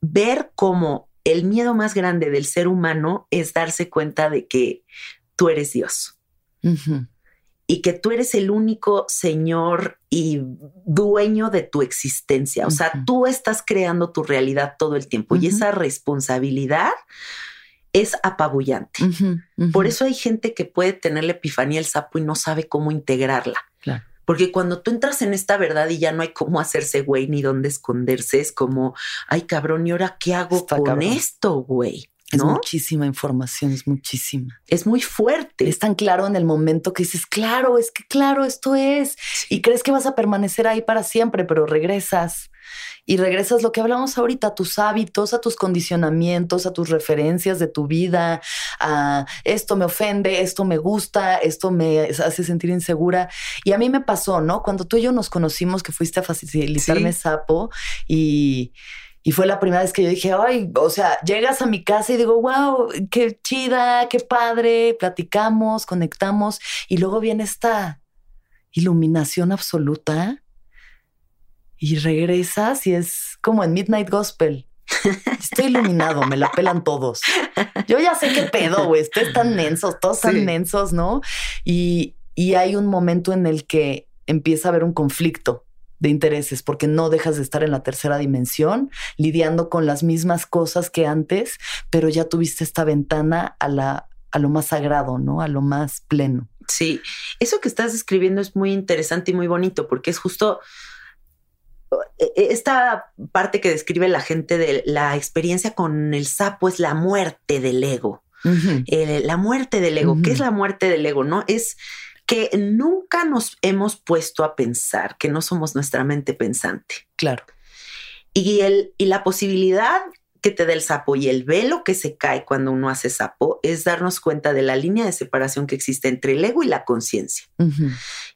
ver cómo el miedo más grande del ser humano es darse cuenta de que tú eres Dios. Y que tú eres el único Señor y dueño de tu existencia. O sea, tú estás creando tu realidad todo el tiempo y esa responsabilidad es apabullante. Por eso hay gente que puede tener la epifanía del sapo y no sabe cómo integrarla. Claro. Porque cuando tú entras en esta verdad y ya no hay cómo hacerse güey ni dónde esconderse, es como, ay cabrón, ¿y ahora qué hago con esto, güey? Es muchísima información, es muchísima. Es muy fuerte. Es tan claro en el momento que dices, claro, es que claro, esto es. Y crees que vas a permanecer ahí para siempre, pero regresas y regresas lo que hablamos ahorita, a tus hábitos, a tus condicionamientos, a tus referencias de tu vida, a esto me ofende, esto me gusta, esto me hace sentir insegura. Y a mí me pasó, ¿no? Cuando tú y yo nos conocimos, que fuiste a facilitarme sapo y... Y fue la primera vez que yo dije, ay, o sea, llegas a mi casa y digo, wow, qué chida, qué padre, platicamos, conectamos. Y luego viene esta iluminación absoluta y regresas y es como en Midnight Gospel. Estoy iluminado, me la pelan todos. Yo ya sé qué pedo, güey. Ustedes están mensos, todos están mensos, ¿no? Y, y hay un momento en el que empieza a haber un conflicto de intereses porque no dejas de estar en la tercera dimensión lidiando con las mismas cosas que antes, pero ya tuviste esta ventana a la a lo más sagrado, ¿no? A lo más pleno. Sí, eso que estás describiendo es muy interesante y muy bonito porque es justo e, e, esta parte que describe la gente de la experiencia con el sapo es la muerte del ego. la muerte del ego. ¿Qué es la muerte del ego? No es que nunca nos hemos puesto a pensar, que no somos nuestra mente pensante. Claro. Y, el, y la posibilidad que te da el sapo y el velo que se cae cuando uno hace sapo es darnos cuenta de la línea de separación que existe entre el ego y la conciencia.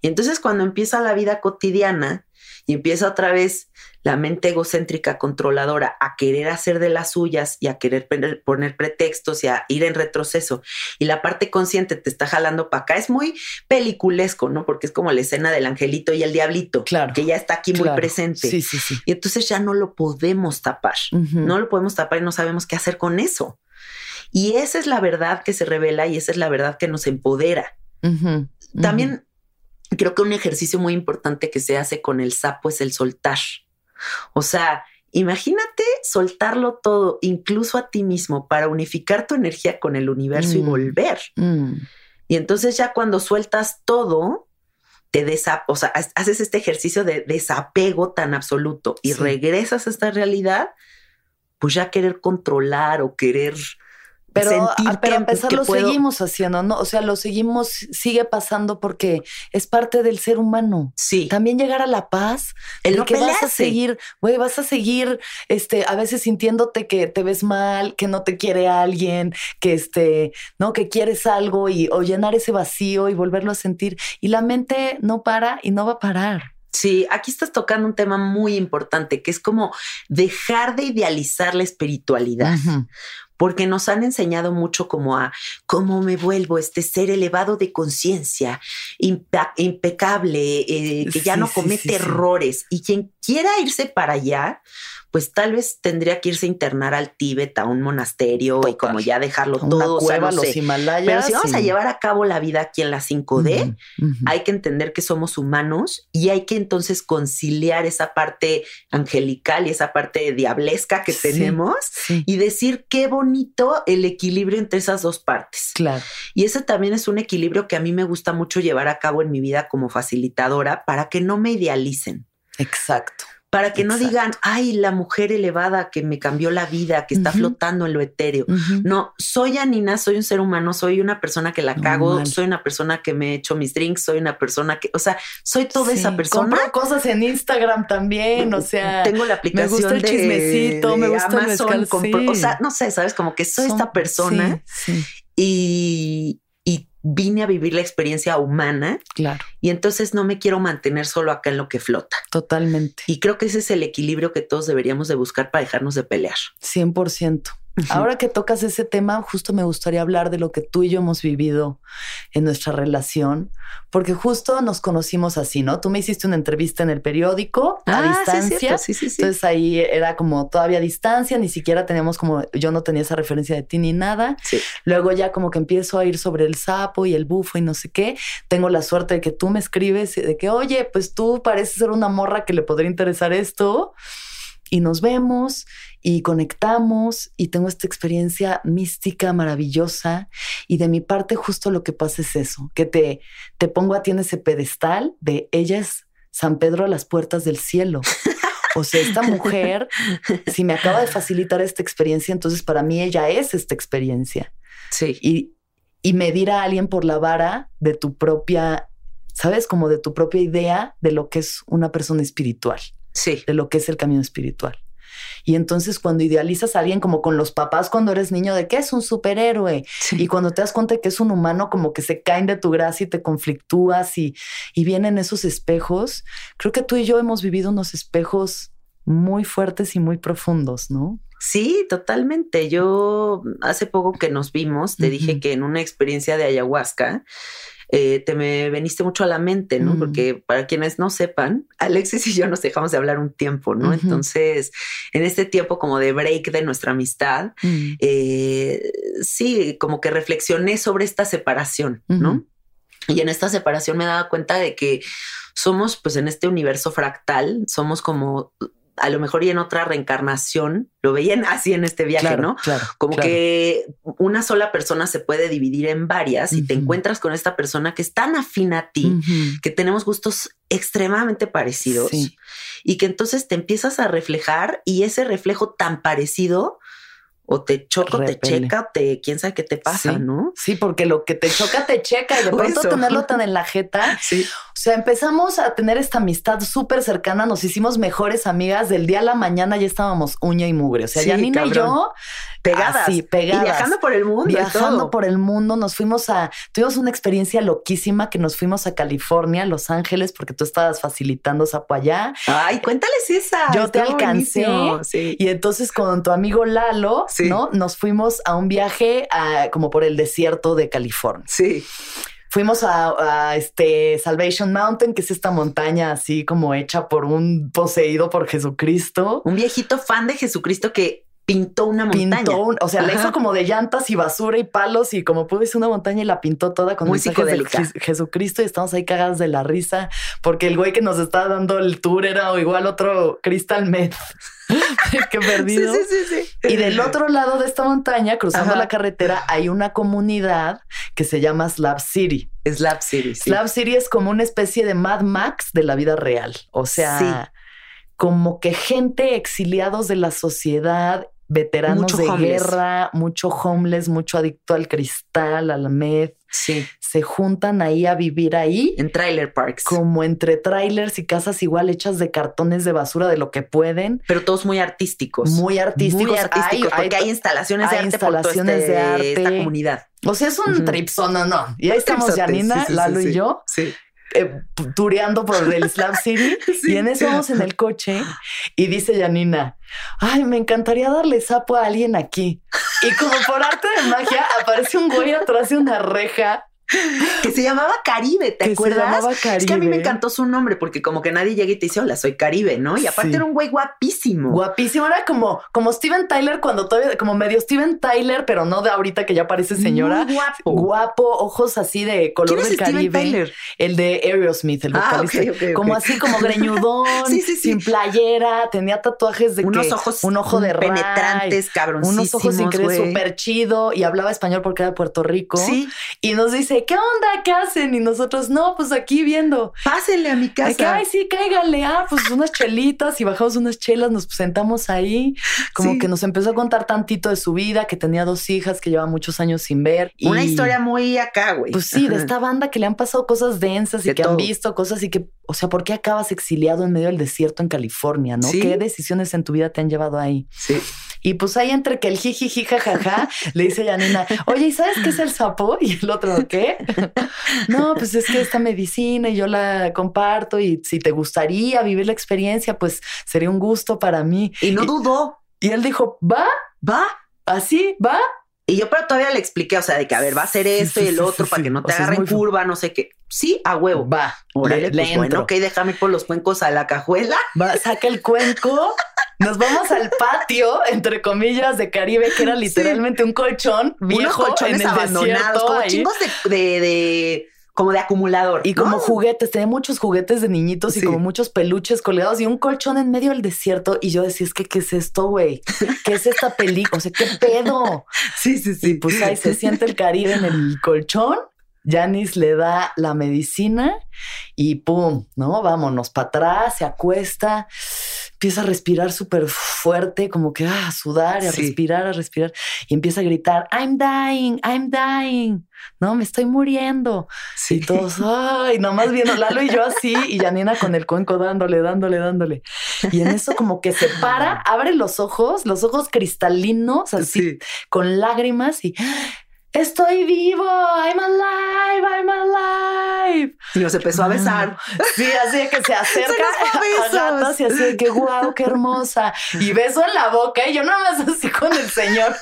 Y entonces cuando empieza la vida cotidiana, y empieza otra vez la mente egocéntrica controladora a querer hacer de las suyas y a querer poner pretextos y a ir en retroceso y la parte consciente te está jalando para acá es muy peliculesco, ¿no? Porque es como la escena del angelito y el diablito, claro, que ya está aquí muy presente. Sí, sí, sí. Y entonces ya no lo podemos tapar, no lo podemos tapar y no sabemos qué hacer con eso. Y esa es la verdad que se revela y esa es la verdad que nos empodera. También creo que un ejercicio muy importante que se hace con el sapo es el soltar. O sea, imagínate soltarlo todo, incluso a ti mismo, para unificar tu energía con el universo y mm. volver. Mm. Y entonces ya cuando sueltas todo, te desa o sea, haces este ejercicio de desapego tan absoluto y regresas a esta realidad, pues ya querer controlar o querer pero, a, pero a pesar lo seguimos haciendo, ¿no? O sea, lo seguimos, sigue pasando porque es parte del ser humano. Sí. También llegar a la paz, el no que vas a seguir, güey, vas a seguir, este, a veces sintiéndote que te ves mal, que no te quiere alguien, que este, ¿no? Que quieres algo y o llenar ese vacío y volverlo a sentir. Y la mente no para y no va a parar. Sí, aquí estás tocando un tema muy importante, que es como dejar de idealizar la espiritualidad porque nos han enseñado mucho como a cómo me vuelvo este ser elevado de conciencia, impecable, eh, que ya no comete errores. Y quien quiera irse para allá, pues tal vez tendría que irse a internar al Tíbet, a un monasterio y como ya dejarlo todo. Cueva, los Himalayas. Pero si vamos a llevar a cabo la vida aquí en la 5D, hay que entender que somos humanos y hay que entonces conciliar esa parte angelical y esa parte diablesca que tenemos y decir qué bonito el equilibrio entre esas dos partes. Claro. Y ese también es un equilibrio que a mí me gusta mucho llevar a cabo en mi vida como facilitadora para que no me idealicen. Exacto para que no digan, ay, la mujer elevada que me cambió la vida, que está flotando en lo etéreo. No, soy Anina, soy un ser humano, soy una persona que la cago, soy una persona que me echo mis drinks, soy una persona que, o sea, soy toda esa persona. Compro cosas en Instagram también, o sea, tengo la aplicación me gusta el chismecito, me gusta Amazon, o sea, no sé, sabes, como que soy esta persona y, vine a vivir la experiencia humana. Claro. Y entonces no me quiero mantener solo acá en lo que flota. Totalmente. Y creo que ese es el equilibrio que todos deberíamos de buscar para dejarnos de pelear. 100%. Ahora que tocas ese tema, justo me gustaría hablar de lo que tú y yo hemos vivido en nuestra relación, porque justo nos conocimos así, ¿no? Tú me hiciste una entrevista en el periódico a ah, distancia. Sí, sí, sí, Entonces ahí era como todavía a distancia, ni siquiera teníamos como, yo no tenía esa referencia de ti ni nada. Luego ya como que empiezo a ir sobre el sapo y el bufo y no sé qué. Tengo la suerte de que tú me escribes de que, oye, pues tú pareces ser una morra que le podría interesar esto y nos vemos y conectamos y tengo esta experiencia mística maravillosa y de mi parte justo lo que pasa es eso, que te, te pongo a ti en ese pedestal de ella es San Pedro a las puertas del cielo. O sea, esta mujer, si me acaba de facilitar esta experiencia, entonces para mí ella es esta experiencia. Sí. Y, y medir a alguien por la vara de tu propia, ¿sabes? Como de tu propia idea de lo que es una persona espiritual sí. de lo que es el camino espiritual. Y entonces cuando idealizas a alguien como con los papás cuando eres niño de que es un superhéroe y cuando te das cuenta de que es un humano como que se caen de tu gracia y te conflictúas y, y vienen esos espejos, creo que tú y yo hemos vivido unos espejos muy fuertes y muy profundos, ¿no? Sí, totalmente. Yo hace poco que nos vimos, te dije que en una experiencia de ayahuasca, eh, te me veniste mucho a la mente, ¿no? Porque para quienes no sepan, Alexis y yo nos dejamos de hablar un tiempo, ¿no? Entonces, en este tiempo como de break de nuestra amistad, eh, sí, como que reflexioné sobre esta separación, ¿no? Y en esta separación me daba cuenta de que somos, pues en este universo fractal, somos como a lo mejor y en otra reencarnación, lo veían así en este viaje, ¿no? Claro, Como que una sola persona se puede dividir en varias y te encuentras con esta persona que es tan afín a ti, que tenemos gustos extremadamente parecidos y que entonces te empiezas a reflejar y ese reflejo tan parecido o te choca, te checa, te quién sabe qué te pasa, ¿no? Sí, porque lo que te choca te checa y de pronto tenerlo tan en la jeta. Sí. O sea, empezamos a tener esta amistad súper cercana, nos hicimos mejores amigas del día a la mañana ya estábamos uña y mugre. O sea, Janina y yo pegadas, sí, pegadas. Y viajando por el mundo. Viajando por el mundo, nos fuimos a, tuvimos una experiencia loquísima que nos fuimos a California, Los Ángeles, porque tú estabas facilitando Zapo allá. Ay, cuéntales esa. Yo te alcancé. Y entonces con tu amigo Lalo, ¿no? Nos fuimos a un viaje como por el desierto de California. Sí fuimos a, este Salvation Mountain, que es esta montaña así como hecha por un poseído por Jesucristo. Un viejito fan de Jesucristo que pintó una montaña. Pintó, o sea, la hizo como de llantas y basura y palos y como pude una montaña y la pintó toda con música de Jesucristo y estamos ahí cagadas de la risa porque el güey que nos estaba dando el tour era igual otro Crystal Meth. Qué perdido. Sí, sí, sí, y del otro lado de esta montaña, cruzando la carretera, hay una comunidad que se llama Slab City. Slab City. Slab City es como una especie de Mad Max de la vida real. O sea, como que gente exiliados de la sociedad veteranos de guerra, mucho homeless, mucho adicto al cristal, al meth. Sí. Se juntan ahí a vivir ahí. En trailer parks. Como entre trailers y casas igual hechas de cartones de basura de lo que pueden. Pero todos muy artísticos. Muy artísticos. Muy artísticos, porque hay, instalaciones de arte instalaciones este, de arte. esta comunidad. O sea, es un uh ¿no? Y ahí estamos Janina, Lalo y yo. Sí eh, tureando por el Slab City y en eso vamos en el coche y dice Janina, ay, me encantaría darle sapo a alguien aquí. Y como por arte de magia aparece un güey atrás de una reja que se llamaba Caribe, ¿te acuerdas? Es que a mí me encantó su nombre porque como que nadie llega y te dice, hola, soy Caribe, ¿no? Y aparte era un güey guapísimo. Guapísimo, era como, como Steven Tyler cuando todavía, como medio Steven Tyler, pero no de ahorita que ya parece señora. guapo. Guapo, ojos así de color ¿Quién del Caribe. Tyler? El de Aerosmith, el ah, vocalista. Como así, como greñudón, sin playera, tenía tatuajes de unos ojos un ojo de penetrantes, cabroncísimos, unos ojos increíbles, súper chido y hablaba español porque era de Puerto Rico. Sí. Y nos dice, ¿qué onda? ¿Qué hacen? Y nosotros, no, pues aquí viendo. Pásenle a mi casa. Ay, sí, cáigale. Ah, pues unas chelitas y bajamos unas chelas, nos sentamos ahí. Como que nos empezó a contar tantito de su vida, que tenía dos hijas que lleva muchos años sin ver. Una historia muy acá, güey. Pues sí, de esta banda que le han pasado cosas densas y que han visto cosas y que, o sea, ¿por qué acabas exiliado en medio del desierto en California, no? ¿Qué decisiones en tu vida te han llevado ahí? Sí. Y pues ahí entre que el jiji, jajaja, le dice Janina, oye, ¿y sabes qué es el sapo? Y el otro, ¿qué? no, pues es que esta medicina y yo la comparto y si te gustaría vivir la experiencia, pues sería un gusto para mí. Y no dudó. Y él dijo, va, va, así, va. Y yo pero todavía le expliqué, o sea, de que a ver, va a ser esto y el otro para que no te agarren curva, no sé qué. Sí, a huevo. Va. Órale, le, pues bueno, ok, déjame por los cuencos a la cajuela. Va, saca el cuenco. Nos vamos al patio, entre comillas, de Caribe, que era literalmente un colchón viejo Unos colchones en el abandonados, como chingos de como de acumulador. Y como juguetes, tenía muchos juguetes de niñitos y como muchos peluches colgados y un colchón en medio del desierto. Y yo decía, es que, ¿qué es esto, güey? ¿Qué es esta película? O sea, ¿qué pedo? Sí, sí, sí. Y pues ahí se siente el Caribe en el colchón. Janis le da la medicina y pum, ¿no? Vámonos para atrás, se acuesta empieza a respirar súper fuerte, como que ah, a sudar, a respirar, a respirar, y empieza a gritar, I'm dying, I'm dying, no, me estoy muriendo. Sí. Y todos, ay, nomás viendo Lalo y yo así, y Janina con el cuenco dándole, dándole, dándole. Y en eso como que se para, abre los ojos, los ojos cristalinos, así, con lágrimas, y estoy vivo, I'm alive, I'm alive. Y nos empezó a besar. Sí, así de que se acerca se a gatas y así de que guau, qué hermosa. Y beso en la boca y yo nada más así con el señor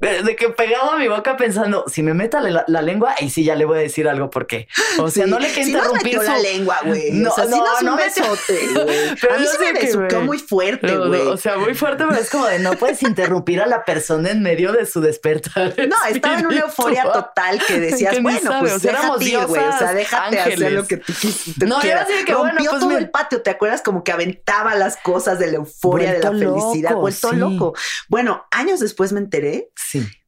de que pegado a mi boca pensando, si me meta la, lengua, y sí ya le voy a decir algo porque, o sea, no le quiero interrumpir su... la lengua, güey. No, o sea, no, no, no, besote, güey. Pero a mí se me besuqueó muy fuerte, güey. o sea, muy fuerte, pero es como de no puedes interrumpir a la persona en medio de su despertar. No, estaba en una euforia total que decías, bueno, pues o sea, déjate güey. O sea, déjate hacer lo que tú quisiste. No, era así que Rompió bueno, pues todo el patio, ¿te acuerdas? Como que aventaba las cosas de la euforia, de la felicidad, vuelto loco. Bueno, años después me enteré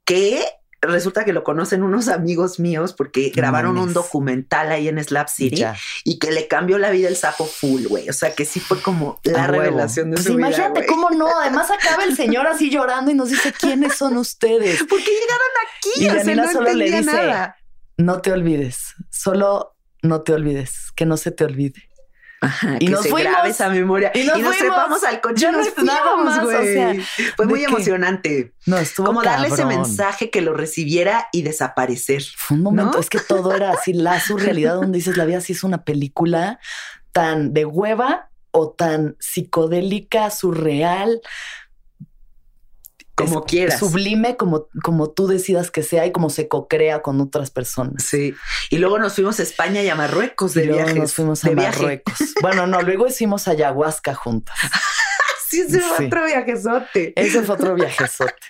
que resulta que lo conocen unos amigos míos porque grabaron un documental ahí en Slap City y que le cambió la vida el sapo full, güey. O sea, que sí fue como la revelación de pues su imagínate vida. cómo no. Además, acaba el señor así llorando y nos dice quiénes son ustedes. ¿Por qué llegaron aquí? Y o sea, no solo le dice, nada. no te olvides, solo no te olvides, que no se te olvide y nos se fuimos. esa memoria. Y nos, y nos trepamos al coche. Ya no nada más, güey. Fue muy emocionante. No, estuvo Como darle ese mensaje que lo recibiera y desaparecer. Fue un momento, es que todo era así, la surrealidad donde dices, la vida sí es una película tan de hueva o tan psicodélica, surreal, como quieras. Sublime como, como tú decidas que sea y como se co-crea con otras personas. Sí. Y luego nos fuimos a España y a Marruecos de viajes. Nos fuimos a Marruecos. bueno, no, luego hicimos ayahuasca juntas. sí, ese fue otro viajezote. Ese fue otro viajezote.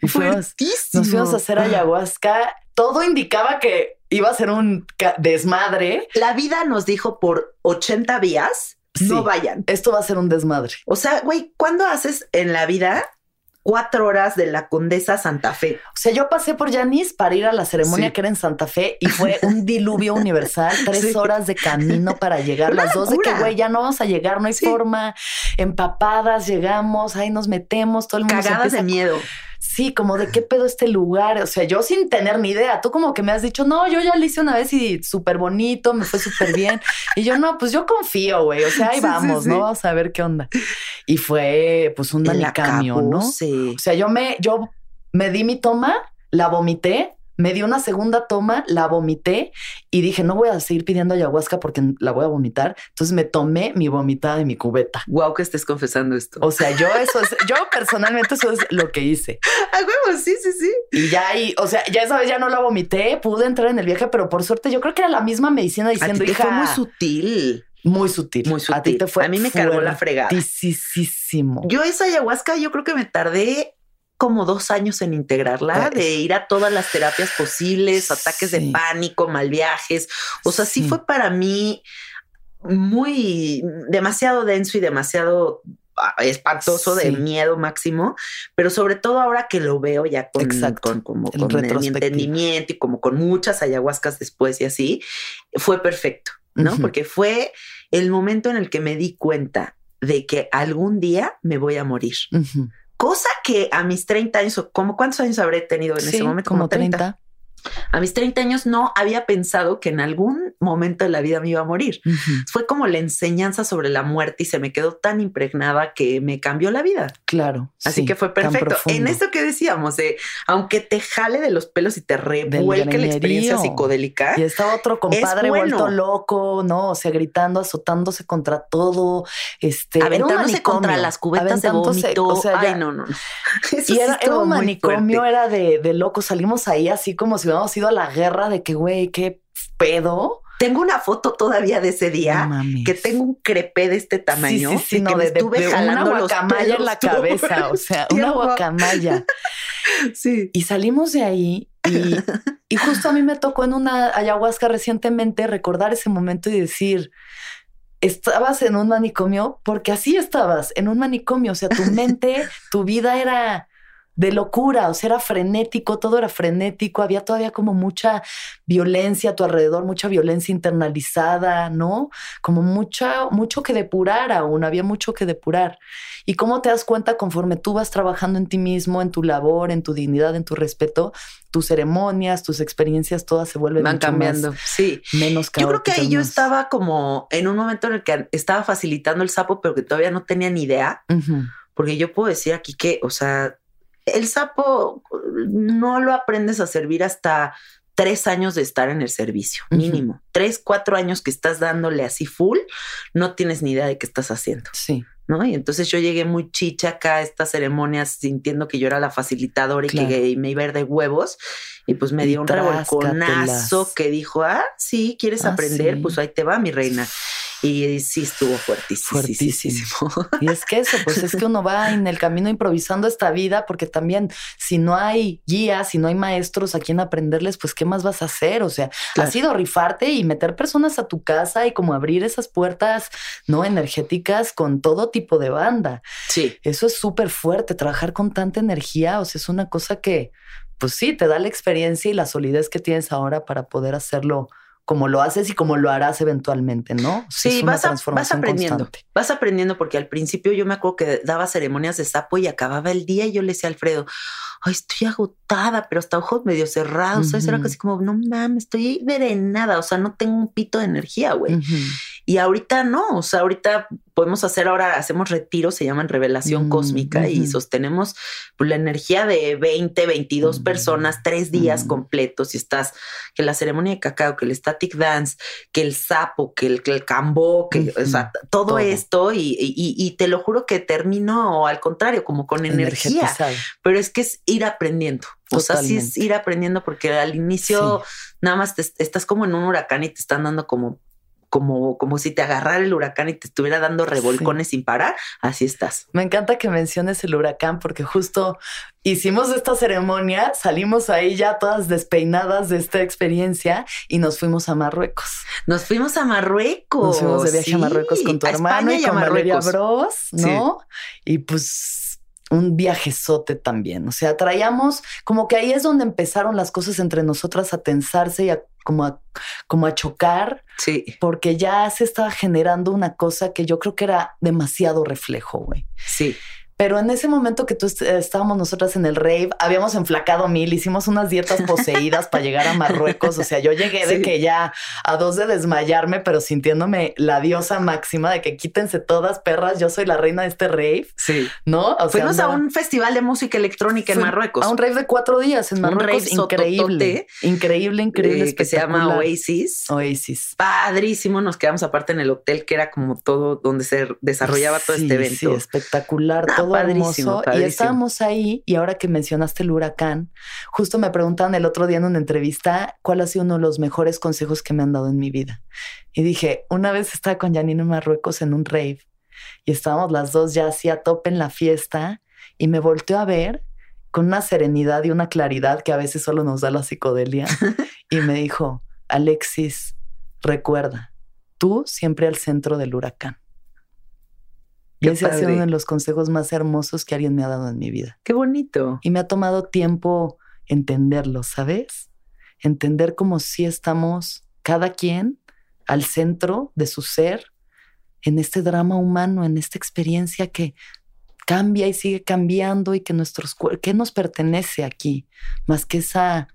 Y fuimos, nos fuimos a hacer ayahuasca. Todo indicaba que iba a ser un desmadre. La vida nos dijo por 80 vías, no vayan. Esto va a ser un desmadre. O sea, güey, ¿cuándo haces en la vida cuatro horas de la Condesa Santa Fe. O sea, yo pasé por Yanis para ir a la ceremonia que era en Santa Fe y fue un diluvio universal, tres horas de camino para llegar, las dos de que, güey, ya no vamos a llegar, no hay forma, empapadas, llegamos, ahí nos metemos, todo el mundo Cagadas de miedo sí, como de qué pedo este lugar. O sea, yo sin tener ni idea. Tú como que me has dicho, no, yo ya lo hice una vez y súper bonito, me fue súper bien. y yo, no, pues yo confío, güey. O sea, ahí vamos, ¿no? Vamos a ver qué onda. Y fue pues un manicamio, ¿no? Sí. O sea, yo me, yo me di mi toma, la vomité me dio una segunda toma, la vomité y dije, no voy a seguir pidiendo ayahuasca porque la voy a vomitar. Entonces me tomé mi vomitada de mi cubeta. Wow, que estés confesando esto. O sea, yo eso es, yo personalmente eso es lo que hice. A huevo, sí, sí, sí. Y ya ahí, o sea, ya esa vez ya no la vomité, pude entrar en el viaje, pero por suerte yo creo que era la misma medicina diciendo, hija. Fue muy sutil. Muy sutil. Muy sutil. A ti te fue. A mí me cargó la fregada. Yo esa ayahuasca, yo creo que me tardé como dos años en integrarla, de ir a todas las terapias posibles, ataques de pánico, mal viajes. O sea, sí. fue para mí muy demasiado denso y demasiado ah, espantoso de miedo máximo, pero sobre todo ahora que lo veo ya con, con, como, con mi entendimiento y como con muchas ayahuascas después y así, fue perfecto, ¿no? Porque fue el momento en el que me di cuenta de que algún día me voy a morir. Cosa que a mis 30 años, como cuántos años habré tenido en ese momento? Como 30. A mis 30 años no había pensado que en algún momento de la vida me iba a morir. Fue como la enseñanza sobre la muerte y se me quedó tan impregnada que me cambió la vida. Claro. Así que fue perfecto. En esto que decíamos, de aunque te jale de los pelos y te revuelque la experiencia psicodélica. Y estaba otro compadre vuelto loco, ¿no? O sea, gritando, azotándose contra todo, este, aventándose contra las cubetas de vómito. O sea, Ay, no, no. y era, un manicomio, era de, de loco. Salimos ahí así como si hubiéramos ido a la guerra de que, güey, qué pedo. Tengo una foto todavía de ese día que tengo un crepé de este tamaño. Sí, sí, no, de, estuve jalando una guacamaya en la cabeza, o sea, una guacamaya. sí. Y salimos de ahí y, y justo a mí me tocó en una ayahuasca recientemente recordar ese momento y decir, estabas en un manicomio porque así estabas, en un manicomio, o sea, tu mente, tu vida era de locura, o sea, era frenético, todo era frenético, había todavía como mucha violencia a tu alrededor, mucha violencia internalizada, ¿no? Como mucha, mucho que depurar aún, había mucho que depurar. Y cómo te das cuenta conforme tú vas trabajando en ti mismo, en tu labor, en tu dignidad, en tu respeto, tus ceremonias, tus experiencias, todas se vuelven Van cambiando. sí. Menos Yo creo que ahí yo estaba como en un momento en el que estaba facilitando el sapo, pero que todavía no tenía ni idea. Porque yo puedo decir aquí que, o sea, el sapo no lo aprendes a servir hasta tres años de estar en el servicio, mínimo. Tres, cuatro años que estás dándole así full, no tienes ni idea de qué estás haciendo. Sí. ¿no? Y entonces yo llegué muy chicha acá a estas ceremonias sintiendo que yo era la facilitadora y que me iba a ir de huevos. Y pues me dio un revolconazo que dijo, ah, sí, ¿quieres ah, aprender? Pues ahí te va, mi reina. Y sí estuvo fuertísimo. Fuertísimo. Y es que eso, pues es que uno va en el camino improvisando esta vida, porque también si no hay guías, si no hay maestros a quien aprenderles, pues ¿qué más vas a hacer? O sea, ha sido rifarte y meter personas a tu casa y como abrir esas puertas no energéticas con todo tipo de banda. Sí. Eso es súper fuerte, trabajar con tanta energía, o sea, es una cosa que, pues sí, te da la experiencia y la solidez que tienes ahora para poder hacerlo como lo haces y como lo harás eventualmente, ¿no? Sí, vas, vas, aprendiendo. Vas aprendiendo porque al principio yo me acuerdo que daba ceremonias de sapo y acababa el día y yo le decía a Alfredo, ay, estoy agotada, pero hasta ojos medio cerrados, ¿sabes? Era casi como, no mames, estoy nada, o sea, no tengo un pito de energía, güey. Y ahorita no, o sea, ahorita podemos hacer ahora, hacemos retiros, se llaman revelación mm, cósmica y sostenemos pues, la energía de 20, 22 personas, tres días completos y estás, que la ceremonia de cacao, que el static dance, que el sapo, que el, que cambó, que, o sea, todo, esto y, te lo juro que termino al contrario, como con energía, pero es que es ir aprendiendo. O sea, sí es ir aprendiendo porque al inicio nada más estás como en un huracán y te están dando como como, como si te agarrara el huracán y te estuviera dando revolcones sin parar, así estás. Me encanta que menciones el huracán porque justo hicimos esta ceremonia, salimos ahí ya todas despeinadas de esta experiencia y nos fuimos a Marruecos. Nos fuimos a Marruecos. Nos fuimos de viaje a Marruecos con tu hermano y, con Valeria Bros, ¿no? Y pues un viajezote también. O sea, traíamos como que ahí es donde empezaron las cosas entre nosotras a tensarse y a como a, como a chocar. Sí. Porque ya se estaba generando una cosa que yo creo que era demasiado reflejo, güey. Sí. Pero en ese momento que tú estábamos nosotras en el rave, habíamos enflacado mil, hicimos unas dietas poseídas para llegar a Marruecos. O sea, yo llegué de que ya a dos de desmayarme, pero sintiéndome la diosa máxima de que quítense todas perras, yo soy la reina de este rave. Sí. ¿No? Fuimos a un festival de música electrónica en Marruecos. A un rave de cuatro días en Marruecos. increíble. increíble, increíble. Eh, que se llama Oasis. Oasis. Padrísimo. Nos quedamos aparte en el hotel, que era como todo donde se desarrollaba todo este evento. Sí, espectacular padrísimo, Y estábamos ahí, y ahora que mencionaste el huracán, justo me preguntaban el otro día en una entrevista cuál ha sido uno de los mejores consejos que me han dado en mi vida. Y dije, una vez estaba con Janine en Marruecos en un rave, y estábamos las dos ya así a tope en la fiesta, y me volteó a ver con una serenidad y una claridad que a veces solo nos da la psicodelia, y me dijo, Alexis, recuerda, tú siempre al centro del huracán. Y ese ha sido uno de los consejos más hermosos que alguien me ha dado en mi vida. Qué bonito. Y me ha tomado tiempo entenderlo, ¿sabes? Entender como si estamos cada quien al centro de su ser en este drama humano, en esta experiencia que cambia y sigue cambiando y que nuestros ¿qué nos pertenece aquí? Más que esa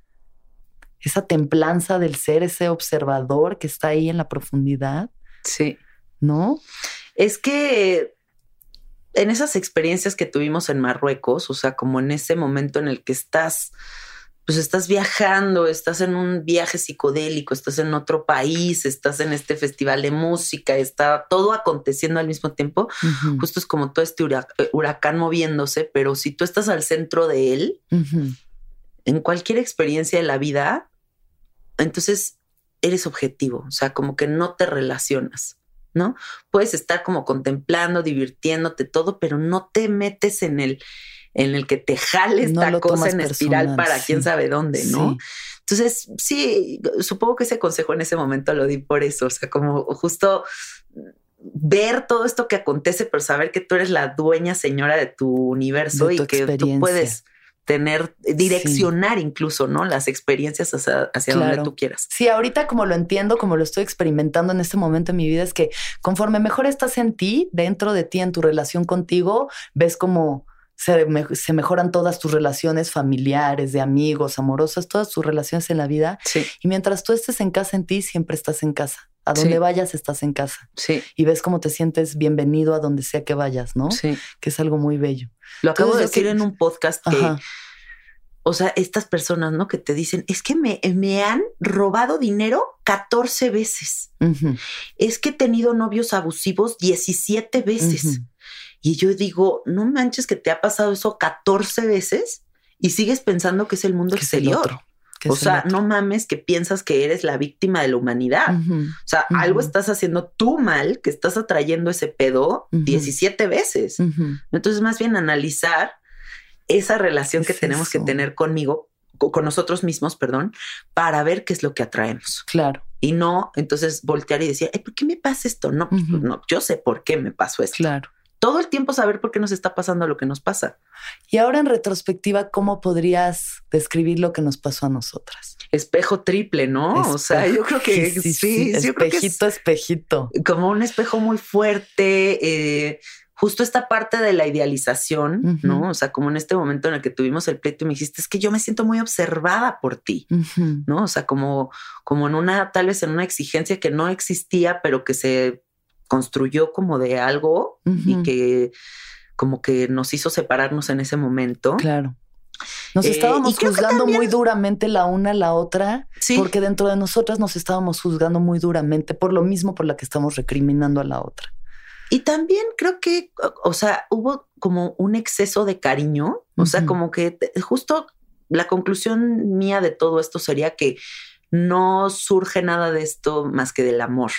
esa templanza del ser, ese observador que está ahí en la profundidad. Sí. ¿No? Es que en esas experiencias que tuvimos en Marruecos, o sea, como en ese momento en el que estás, pues estás viajando, estás en un viaje psicodélico, estás en otro país, estás en este festival de música, está todo aconteciendo al mismo tiempo, justo es como todo este eh, huracán moviéndose, pero si tú estás al centro de él, en cualquier experiencia de la vida, entonces eres objetivo, o sea, como que no te relacionas. ¿No? Puedes estar como contemplando, divirtiéndote todo, pero no te metes en el, en el que te jale esta cosa en espiral para quién sabe dónde, ¿no? Entonces, sí, supongo que ese consejo en ese momento lo di por eso, o sea, como justo ver todo esto que acontece, pero saber que tú eres la dueña señora de tu universo y que tú puedes tener, direccionar incluso, ¿no? Las experiencias hacia, donde tú quieras. Sí, ahorita como lo entiendo, como lo estoy experimentando en este momento en mi vida, es que conforme mejor estás en ti, dentro de ti, en tu relación contigo, ves como se, mejoran todas tus relaciones familiares, de amigos, amorosas, todas tus relaciones en la vida. Sí. Y mientras tú estés en casa en ti, siempre estás en casa. A donde vayas estás en casa. Sí. Y ves cómo te sientes bienvenido a donde sea que vayas, ¿no? Sí. Que es algo muy bello. Lo acabo de decir en un podcast que, o sea, estas personas, ¿no? Que te dicen, es que me, me han robado dinero 14 veces. Es que he tenido novios abusivos 17 veces. Y yo digo, no manches que te ha pasado eso 14 veces y sigues pensando que es el mundo exterior. O sea, no mames que piensas que eres la víctima de la humanidad. O sea, algo estás haciendo tú mal, que estás atrayendo ese pedo 17 veces. Entonces, más bien analizar esa relación que tenemos que tener conmigo, con nosotros mismos, perdón, para ver qué es lo que atraemos. Claro. Y no, entonces voltear y decir, ¿por qué me pasa esto? No, pues, no, yo sé por qué me pasó esto. Claro todo el tiempo saber por qué nos está pasando lo que nos pasa. Y ahora en retrospectiva, ¿cómo podrías describir lo que nos pasó a nosotras? Espejo triple, ¿no? o sea, yo creo que sí, sí, espejito, espejito. Como un espejo muy fuerte. Eh, justo esta parte de la idealización, ¿no? O sea, como en este momento en el que tuvimos el pleito y me dijiste, es que yo me siento muy observada por ti, ¿no? O sea, como, como en una, tal vez en una exigencia que no existía, pero que se construyó como de algo y que como que nos hizo separarnos en ese momento. Claro. Nos eh, estábamos juzgando muy duramente la una a la otra, porque dentro de nosotras nos estábamos juzgando muy duramente por lo mismo por la que estamos recriminando a la otra. Y también creo que, o sea, hubo como un exceso de cariño, o sea, como que justo la conclusión mía de todo esto sería que no surge nada de esto más que del amor.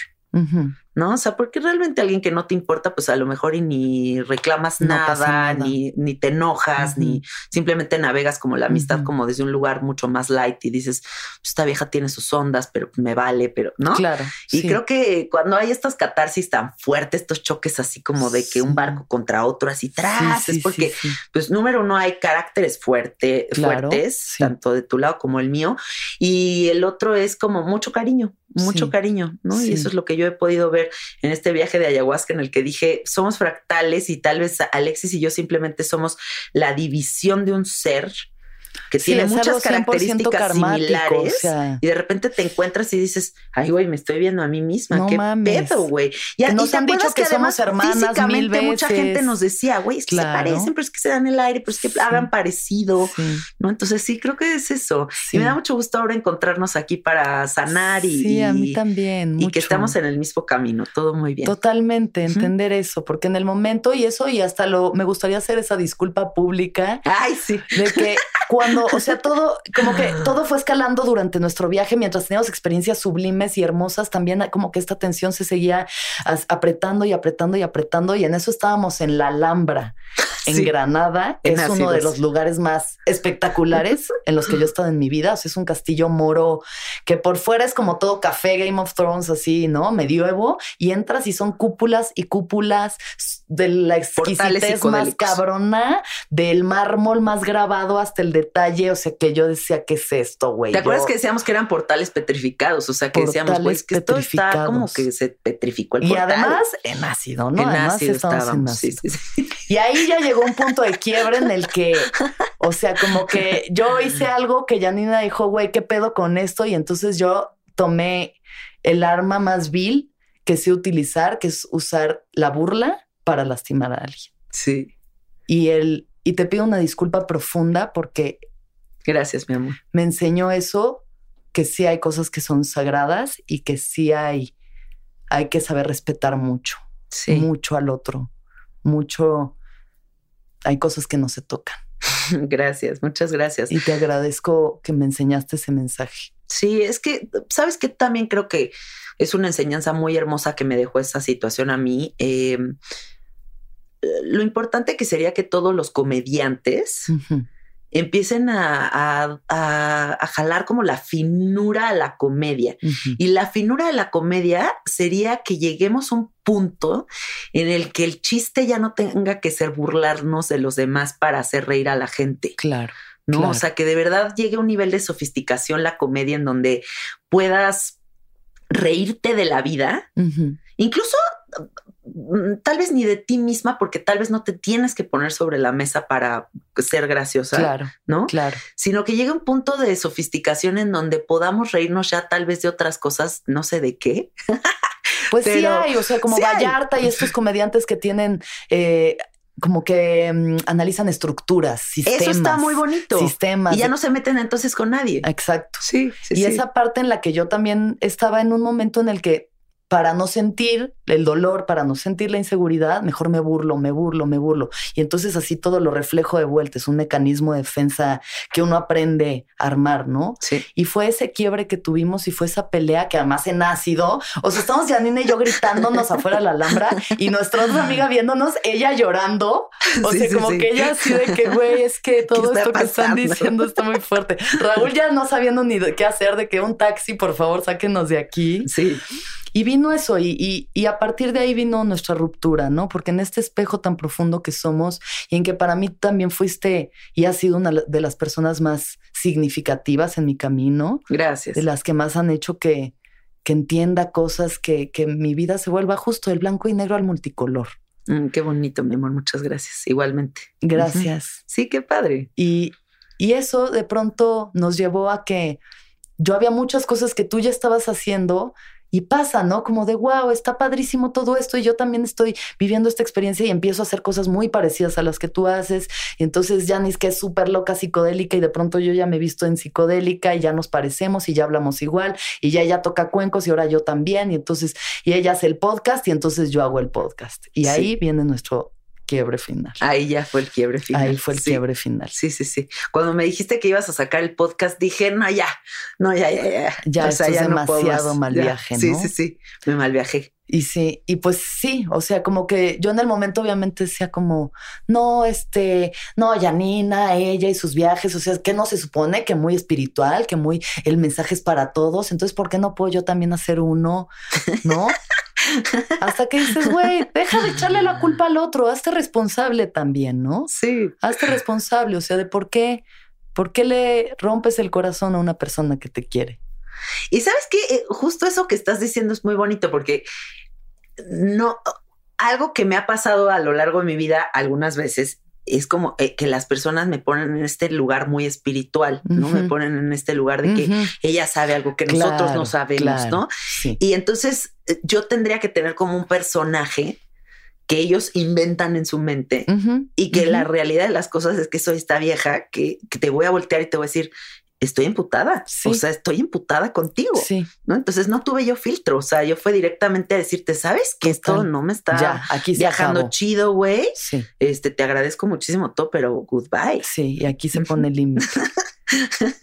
¿No? O sea, porque realmente alguien que no te importa, pues a lo mejor y ni reclamas nada, Ni, ni te enojas, ni simplemente navegas como la amistad, como desde un lugar mucho más light y dices, pues, esta vieja tiene sus ondas, pero me vale, pero no. Claro. Y creo que cuando hay estas catarsis tan fuertes, estos choques así como de que un barco contra otro así tras, es porque, pues número uno, hay caracteres fuerte, fuertes, tanto de tu lado como el mío, y el otro es como mucho cariño, mucho cariño, ¿no? Y eso es lo que yo he podido ver en este viaje de ayahuasca en el que dije, somos fractales y tal vez Alexis y yo simplemente somos la división de un ser que tiene muchas características similares y de repente te encuentras y dices, ay, güey, me estoy viendo a mí misma, qué pedo, güey. Y, nos han dicho que, somos hermanas físicamente mucha gente nos decía, güey, es que se parecen, pero es que se dan el aire, pero es que hagan parecido, ¿no? Entonces sí, creo que es eso. Y me da mucho gusto ahora encontrarnos aquí para sanar y... Sí, a mí también. Y que estamos en el mismo camino, todo muy bien. Totalmente, entender eso, porque en el momento y eso, y hasta lo, me gustaría hacer esa disculpa pública. Ay, sí. De que cuando, o sea, todo, como que todo fue escalando durante nuestro viaje, mientras teníamos experiencias sublimes y hermosas, también como que esta tensión se seguía apretando y apretando y apretando, y en eso estábamos en la Alhambra, en Granada, que es uno de los lugares más espectaculares en los que yo he estado en mi vida. O sea, es un castillo moro que por fuera es como todo café, Game of Thrones, así, ¿no? Medioevo, y entras y son cúpulas y cúpulas de la exquisitez más cabrona, del mármol más grabado hasta el detalle. O sea, que yo decía, ¿qué es esto, güey? ¿Te acuerdas que decíamos que eran portales petrificados? O sea, que decíamos, pues que esto está como que se petrificó el y portal. Y además en ácido, ¿no? En además ácido estábamos. En ácido. Y ahí ya llegó un punto de quiebre en el que, o sea, como que yo hice algo que Janina dijo, güey, ¿qué pedo con esto? Y entonces yo tomé el arma más vil que sé utilizar, que es usar la burla para lastimar a alguien. Sí. Y él, y te pido una disculpa profunda porque. Gracias, mi amor. Me enseñó eso, que sí hay cosas que son sagradas y que sí hay, hay que saber respetar mucho. Sí. Mucho al otro. Mucho. Hay cosas que no se tocan. gracias, muchas gracias. Y te agradezco que me enseñaste ese mensaje. Sí, es que, ¿sabes que También creo que es una enseñanza muy hermosa que me dejó esa situación a mí. Em, lo importante que sería que todos los comediantes empiecen a, jalar como la finura a la comedia. Y la finura de la comedia sería que lleguemos a un punto en el que el chiste ya no tenga que ser burlarnos de los demás para hacer reír a la gente. Claro. ¿no? O sea, que de verdad llegue a un nivel de sofisticación la comedia en donde puedas reírte de la vida, incluso mm, tal vez ni de ti misma, porque tal vez no te tienes que poner sobre la mesa para ser graciosa, claro, ¿no? Claro. Sino que llegue un punto de sofisticación en donde podamos reírnos ya tal vez de otras cosas, no sé de qué. Pues sí hay, o sea, como Vallarta y estos comediantes que tienen eh, como que mm, analizan estructuras, sistemas. Eso está muy bonito. Sistemas. Y ya no se meten entonces con nadie. Exacto. Sí, sí Y esa parte en la que yo también estaba en un momento en el que para no sentir el dolor, para no sentir la inseguridad, mejor me burlo, me burlo, me burlo. Y entonces así todo lo reflejo de vuelta. Es un mecanismo de defensa que uno aprende a armar, ¿no? Sí. Y fue ese quiebre que tuvimos y fue esa pelea que además en ácido, o sea, estamos Janine y yo gritándonos afuera de la Alhambra y nuestra otra amiga viéndonos, ella llorando. O sea, como que ella así de que, güey, es que todo esto que están diciendo está muy fuerte. Raúl ya no sabiendo ni de qué hacer, de que un taxi, por favor, sáquenos de aquí. Sí. Y vino eso y, y, a partir de ahí vino nuestra ruptura, ¿no? Porque en este espejo tan profundo que somos y en que para mí también fuiste y has sido una de las personas más significativas en mi camino. Gracias. De las que más han hecho que, que entienda cosas, que, que mi vida se vuelva justo del blanco y negro al multicolor. Mm, qué bonito, mi amor. Muchas gracias. Igualmente. Gracias. Sí, qué padre. Y, y eso de pronto nos llevó a que yo había muchas cosas que tú ya estabas haciendo y pasa, ¿no? Como de, wow, está padrísimo todo esto y yo también estoy viviendo esta experiencia y empiezo a hacer cosas muy parecidas a las que tú haces. Y entonces Janice, que es súper loca psicodélica y de pronto yo ya me he visto en psicodélica y ya nos parecemos y ya hablamos igual y ya ella toca cuencos y ahora yo también. Y entonces, y ella hace el podcast y entonces yo hago el podcast. Y ahí viene nuestro quiebre final. Ahí ya fue el quiebre final. Ahí fue el quiebre final. Sí, sí, sí. Cuando me dijiste que ibas a sacar el podcast, dije, no, ya, no, ya, ya, ya. Ya, o sea, ya demasiado mal viaje, ¿no? Sí, sí, sí, me mal viajé. Y sí, y pues sí, o sea, como que yo en el momento obviamente decía como, no, este, no, Janina, ella y sus viajes, o sea, que no se supone que muy espiritual, que muy, el mensaje es para todos, entonces, ¿por qué no puedo yo también hacer uno? ¿No? Hasta que dices, güey, deja de echarle la culpa al otro, hazte responsable también, ¿no? Sí. Hazte responsable, o sea, de por qué, por qué le rompes el corazón a una persona que te quiere. Y sabes que eh, justo eso que estás diciendo es muy bonito porque no, algo que me ha pasado a lo largo de mi vida algunas veces es como eh, que las personas me ponen en este lugar muy espiritual, ¿no? Me ponen en este lugar de que ella sabe algo que nosotros no sabemos, ¿no? Y entonces eh, yo tendría que tener como un personaje que ellos inventan en su mente y que la realidad de las cosas es que soy esta vieja que, que, te voy a voltear y te voy a decir, estoy imputada. O sea, estoy imputada contigo. Sí. ¿no? Entonces no tuve yo filtro. O sea, yo fue directamente a decirte, ¿sabes que esto no me está ya, aquí viajando chido, güey? Sí. Este, te agradezco muchísimo todo, pero goodbye. Sí, y aquí se pone el límite.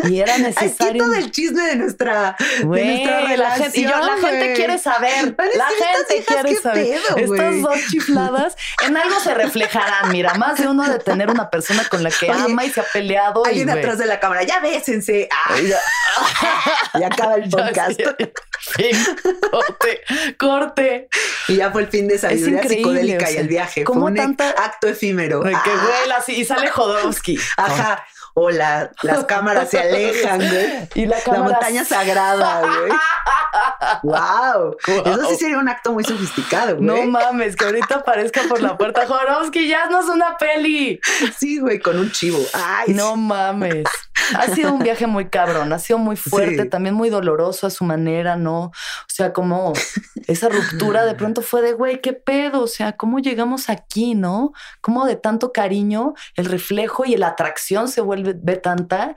Y era necesario. Aquí todo el chisme de nuestra, de nuestra relación. La gente, y yo, la gente quiere saber. La gente quiere saber. Estas dos chifladas en algo se reflejarán. Mira, más de uno de tener una persona con la que ama y se ha peleado. Alguien atrás de la cámara, ya bésense. Ah. y acaba el podcast. corte, corte. Y ya fue el fin de sabiduría psicodélica y el viaje. Fue un acto efímero. Que ah. así y sale Jodorowsky. Ajá o las cámaras se alejan, güey. Y la, montaña sagrada, güey. wow. Eso sí sería un acto muy sofisticado, güey. No mames, que ahorita aparezca por la puerta Jorowski, ya no es una peli. Sí, güey, con un chivo. Ay, no mames. Ha sido un viaje muy cabrón, ha sido muy fuerte, también muy doloroso a su manera, ¿no? O sea, como esa ruptura de pronto fue de, güey, ¿qué pedo? O sea, ¿cómo llegamos aquí, no? ¿Cómo de tanto cariño el reflejo y la atracción se vuelve ve tanta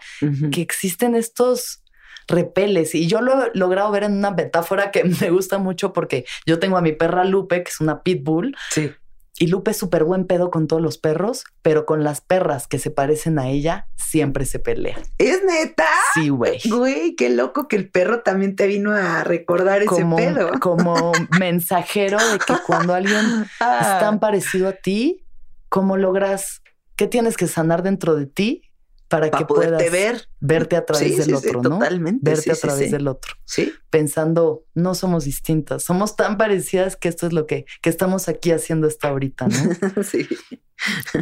que existen estos repeles. Y yo lo he logrado ver en una metáfora que me gusta mucho porque yo tengo a mi perra Lupe, que es una pitbull. Sí. Y Lupe es súper buen pedo con todos los perros, pero con las perras que se parecen a ella, siempre se pelea. ¿Es neta? Sí, güey. Güey, qué loco que el perro también te vino a recordar ese pedo. Como mensajero de que cuando alguien es tan parecido a ti, ¿cómo logras? ¿Qué tienes que sanar dentro de ti para, que puedas ver. verte a través del otro, ¿no? Totalmente. Verte a través del otro. Sí. Pensando, no somos distintas, somos tan parecidas que esto es lo que, que estamos aquí haciendo hasta ahorita, ¿no? sí.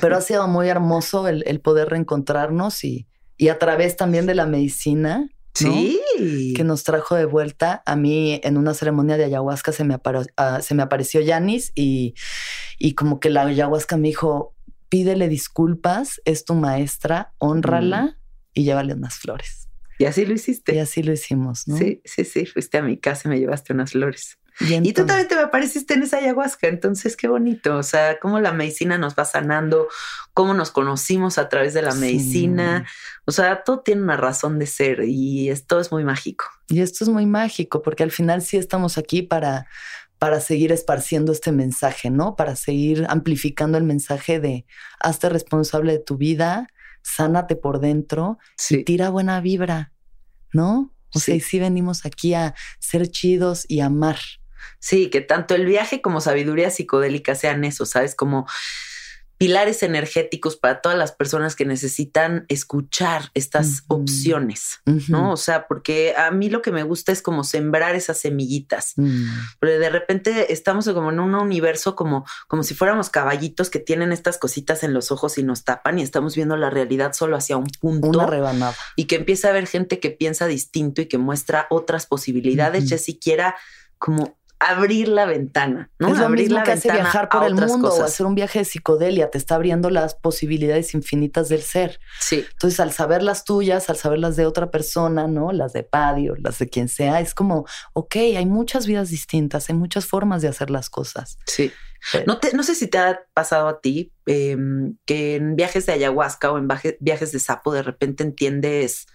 Pero ha sido muy hermoso el, el poder reencontrarnos y, y, a través también de la medicina. Sí. Que nos trajo de vuelta. A mí en una ceremonia de ayahuasca se me, uh, se me apareció Yanis y, y como que la ayahuasca me dijo, pídele disculpas, es tu maestra, honrala y llévale unas flores. Y así lo hiciste. Y así lo hicimos, ¿no? Sí, sí, sí. Fuiste a mi casa y me llevaste unas flores. Y, tú también te apareciste en esa ayahuasca, entonces qué bonito, o sea, cómo la medicina nos va sanando, cómo nos conocimos a través de la medicina, o sea, todo tiene una razón de ser y esto es muy mágico. Y esto es muy mágico porque al final sí estamos aquí para para seguir esparciendo este mensaje, ¿no? Para seguir amplificando el mensaje de hazte responsable de tu vida, sánate por dentro y tira buena vibra, ¿no? O sea, y sí venimos aquí a ser chidos y amar. Sí, que tanto el viaje como sabiduría psicodélica sean eso, ¿sabes? Como pilares energéticos para todas las personas que necesitan escuchar estas opciones, ¿no? O sea, porque a mí lo que me gusta es como sembrar esas semillitas, mm. pero de repente estamos como en un universo como, como si fuéramos caballitos que tienen estas cositas en los ojos y nos tapan y estamos viendo la realidad solo hacia un punto. Una rebanada. Y que empieza a haber gente que piensa distinto y que muestra otras posibilidades, ya siquiera como abrir la ventana, ¿no? Es lo abrir mismo que hace viajar por el mundo o hacer un viaje de psicodelia, te está abriendo las posibilidades infinitas del ser. Sí. Entonces, al saber las tuyas, al saber las de otra persona, ¿no? Las de Padio, las de quien sea, es como, ok, hay muchas vidas distintas, hay muchas formas de hacer las cosas. Sí. No, te, no sé si te ha pasado a ti em, que en viajes de ayahuasca o en viajes de sapo de repente entiendes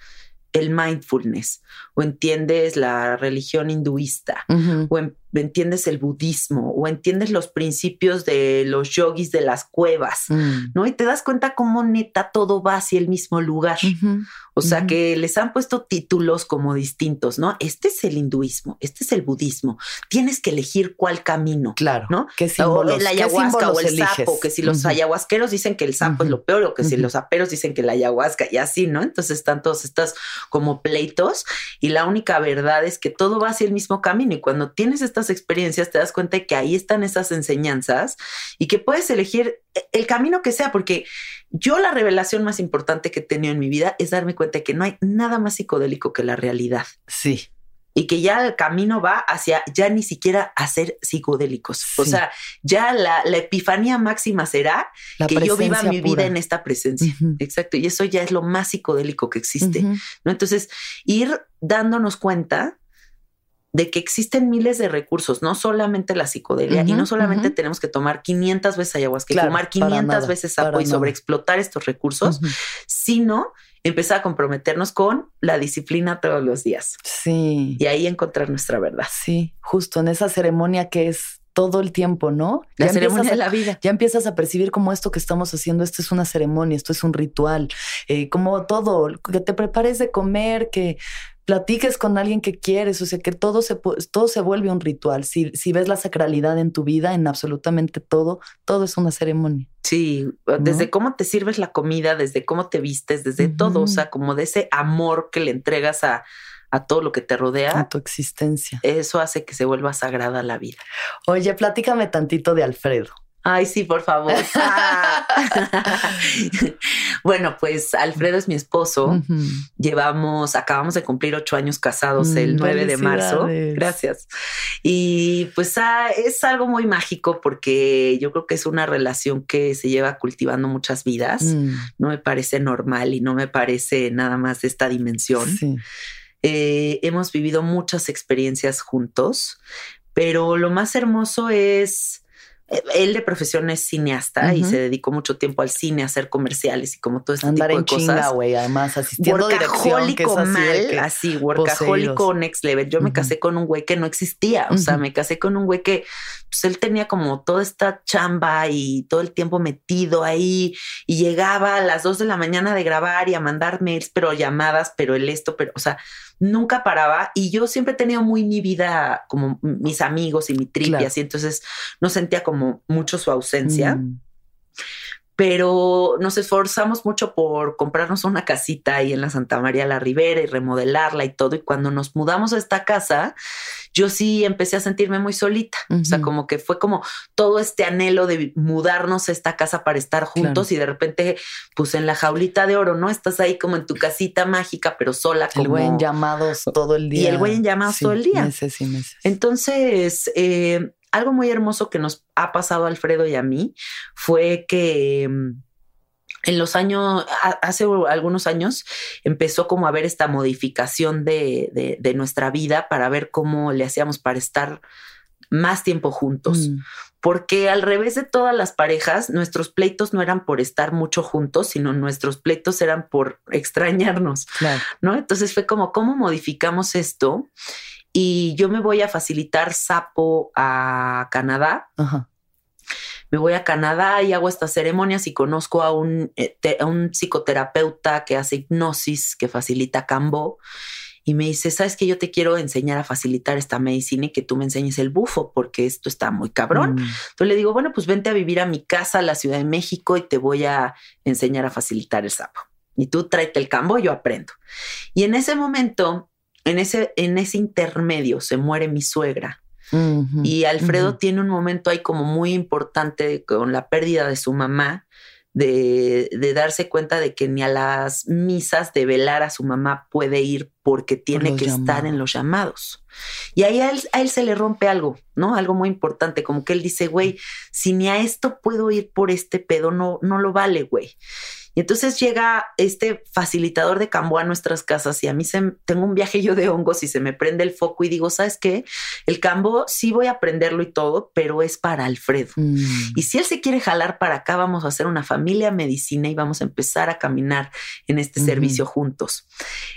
el mindfulness o entiendes la religión hinduista o entiendes el budismo o entiendes los principios de los yogis de las cuevas, mm. ¿no? Y te das cuenta cómo neta todo va hacia el mismo lugar. O sea, que les han puesto títulos como distintos, ¿no? Este es el hinduismo, este es el budismo. Tienes que elegir cuál camino. Claro. ¿no? ¿Qué símbolos, o el ayahuasca o el sapo, que si los ayahuasqueros dicen que el sapo es lo peor o que si los aperos dicen que la ayahuasca y así, ¿no? Entonces están todos estos como pleitos y la única verdad es que todo va hacia el mismo camino y cuando tienes estas experiencias te das cuenta de que ahí están esas enseñanzas y que puedes elegir el camino que sea, porque yo la revelación más importante que he tenido en mi vida es darme cuenta de que no hay nada más psicodélico que la realidad. Sí. Y que ya el camino va hacia ya ni siquiera a ser psicodélicos. O sea, ya la, epifanía máxima será que yo viva mi vida en esta presencia. Exacto. Y eso ya es lo más psicodélico que existe. ¿no? Entonces, ir dándonos cuenta de que existen miles de recursos, no solamente la psicodelia, y no solamente tenemos que tomar 500 veces ayahuasca, que tomar 500 veces sapo y sobreexplotar estos recursos, sino empezar a comprometernos con la disciplina todos los días. Sí. Y ahí encontrar nuestra verdad. Sí, justo en esa ceremonia que es todo el tiempo, ¿no? La ceremonia de la vida. Ya empiezas a percibir como esto que estamos haciendo, esto es una ceremonia, esto es un ritual, eh, como todo, que te prepares de comer, que platiques con alguien que quieres, o sea, que todo se, todo se vuelve un ritual. Si, si ves la sacralidad en tu vida, en absolutamente todo, todo es una ceremonia. Sí, desde cómo te sirves la comida, desde cómo te vistes, desde todo, o sea, como de ese amor que le entregas a, a todo lo que te rodea. A tu existencia. Eso hace que se vuelva sagrada la vida. Oye, platícame tantito de Alfredo. Ay, sí, por favor. bueno, pues Alfredo es mi esposo. Llevamos, acabamos de cumplir ocho años casados el 9 de marzo. Gracias. Y pues ah, es algo muy mágico porque yo creo que es una relación que se lleva cultivando muchas vidas. Mm. No me parece normal y no me parece nada más de esta dimensión. Eh, hemos vivido muchas experiencias juntos, pero lo más hermoso es él de profesión es cineasta y se dedicó mucho tiempo al cine, a hacer comerciales y como todo este Andar tipo de cosas. Chinga, güey, además asistiendo workahólico mal, así, workahólico next level. Yo me casé con un güey que no existía, o sea, me casé con un güey que pues él tenía como toda esta chamba y todo el tiempo metido ahí y llegaba a las dos de la mañana de grabar y a mandar mails, pero llamadas, pero el esto, pero, o sea, nunca paraba y yo siempre he tenido muy mi vida como mis amigos y mi trip y así, entonces no sentía como mucho su ausencia. Mm. Pero nos esforzamos mucho por comprarnos una casita ahí en la Santa María la Ribera y remodelarla y todo. Y cuando nos mudamos a esta casa, yo sí empecé a sentirme muy solita. O sea, como que fue como todo este anhelo de mudarnos a esta casa para estar juntos y de repente, pues en la jaulita de oro, ¿no? Estás ahí como en tu casita mágica, pero sola. El güey en llamados todo el día. Y el güey en llamados todo el día. Meses y meses. Entonces, eh, algo muy hermoso que nos ha pasado a Alfredo y a mí fue que mm, en los años, hace algunos años, empezó como a ver esta modificación de, nuestra vida para ver cómo le hacíamos para estar más tiempo juntos. Mm. Porque al revés de todas las parejas, nuestros pleitos no eran por estar mucho juntos, sino nuestros pleitos eran por extrañarnos. ¿No? Entonces fue como, ¿cómo modificamos esto? Y yo me voy a facilitar sapo a Canadá. Me voy a Canadá y hago estas ceremonias y conozco a un, eh, a un psicoterapeuta que hace hipnosis, que facilita cambo y me dice, ¿sabes que yo te quiero enseñar a facilitar esta medicina y que tú me enseñes el bufo porque esto está muy cabrón? Mm. Entonces le digo, bueno, pues vente a vivir a mi casa, a la Ciudad de México y te voy a enseñar a facilitar el sapo. Y tú tráete el cambo, yo aprendo. Y en ese momento, en ese, en ese intermedio, se muere mi suegra. Y Alfredo tiene un momento ahí como muy importante con la pérdida de su mamá de, darse cuenta de que ni a las misas de velar a su mamá puede ir porque tiene que estar en los llamados. Y ahí a él, a él, se le rompe algo, ¿no? Algo muy importante, como que él dice, güey, si ni a esto puedo ir por este pedo, no, no lo vale, güey. Y entonces llega este facilitador de cambo a nuestras casas y a mí se, tengo un viaje yo de hongos y se me prende el foco y digo, ¿sabes qué? El cambo sí voy a aprenderlo y todo, pero es para Alfredo. Mm. Y si él se quiere jalar para acá, vamos a hacer una familia medicina y vamos a empezar a caminar en este servicio juntos.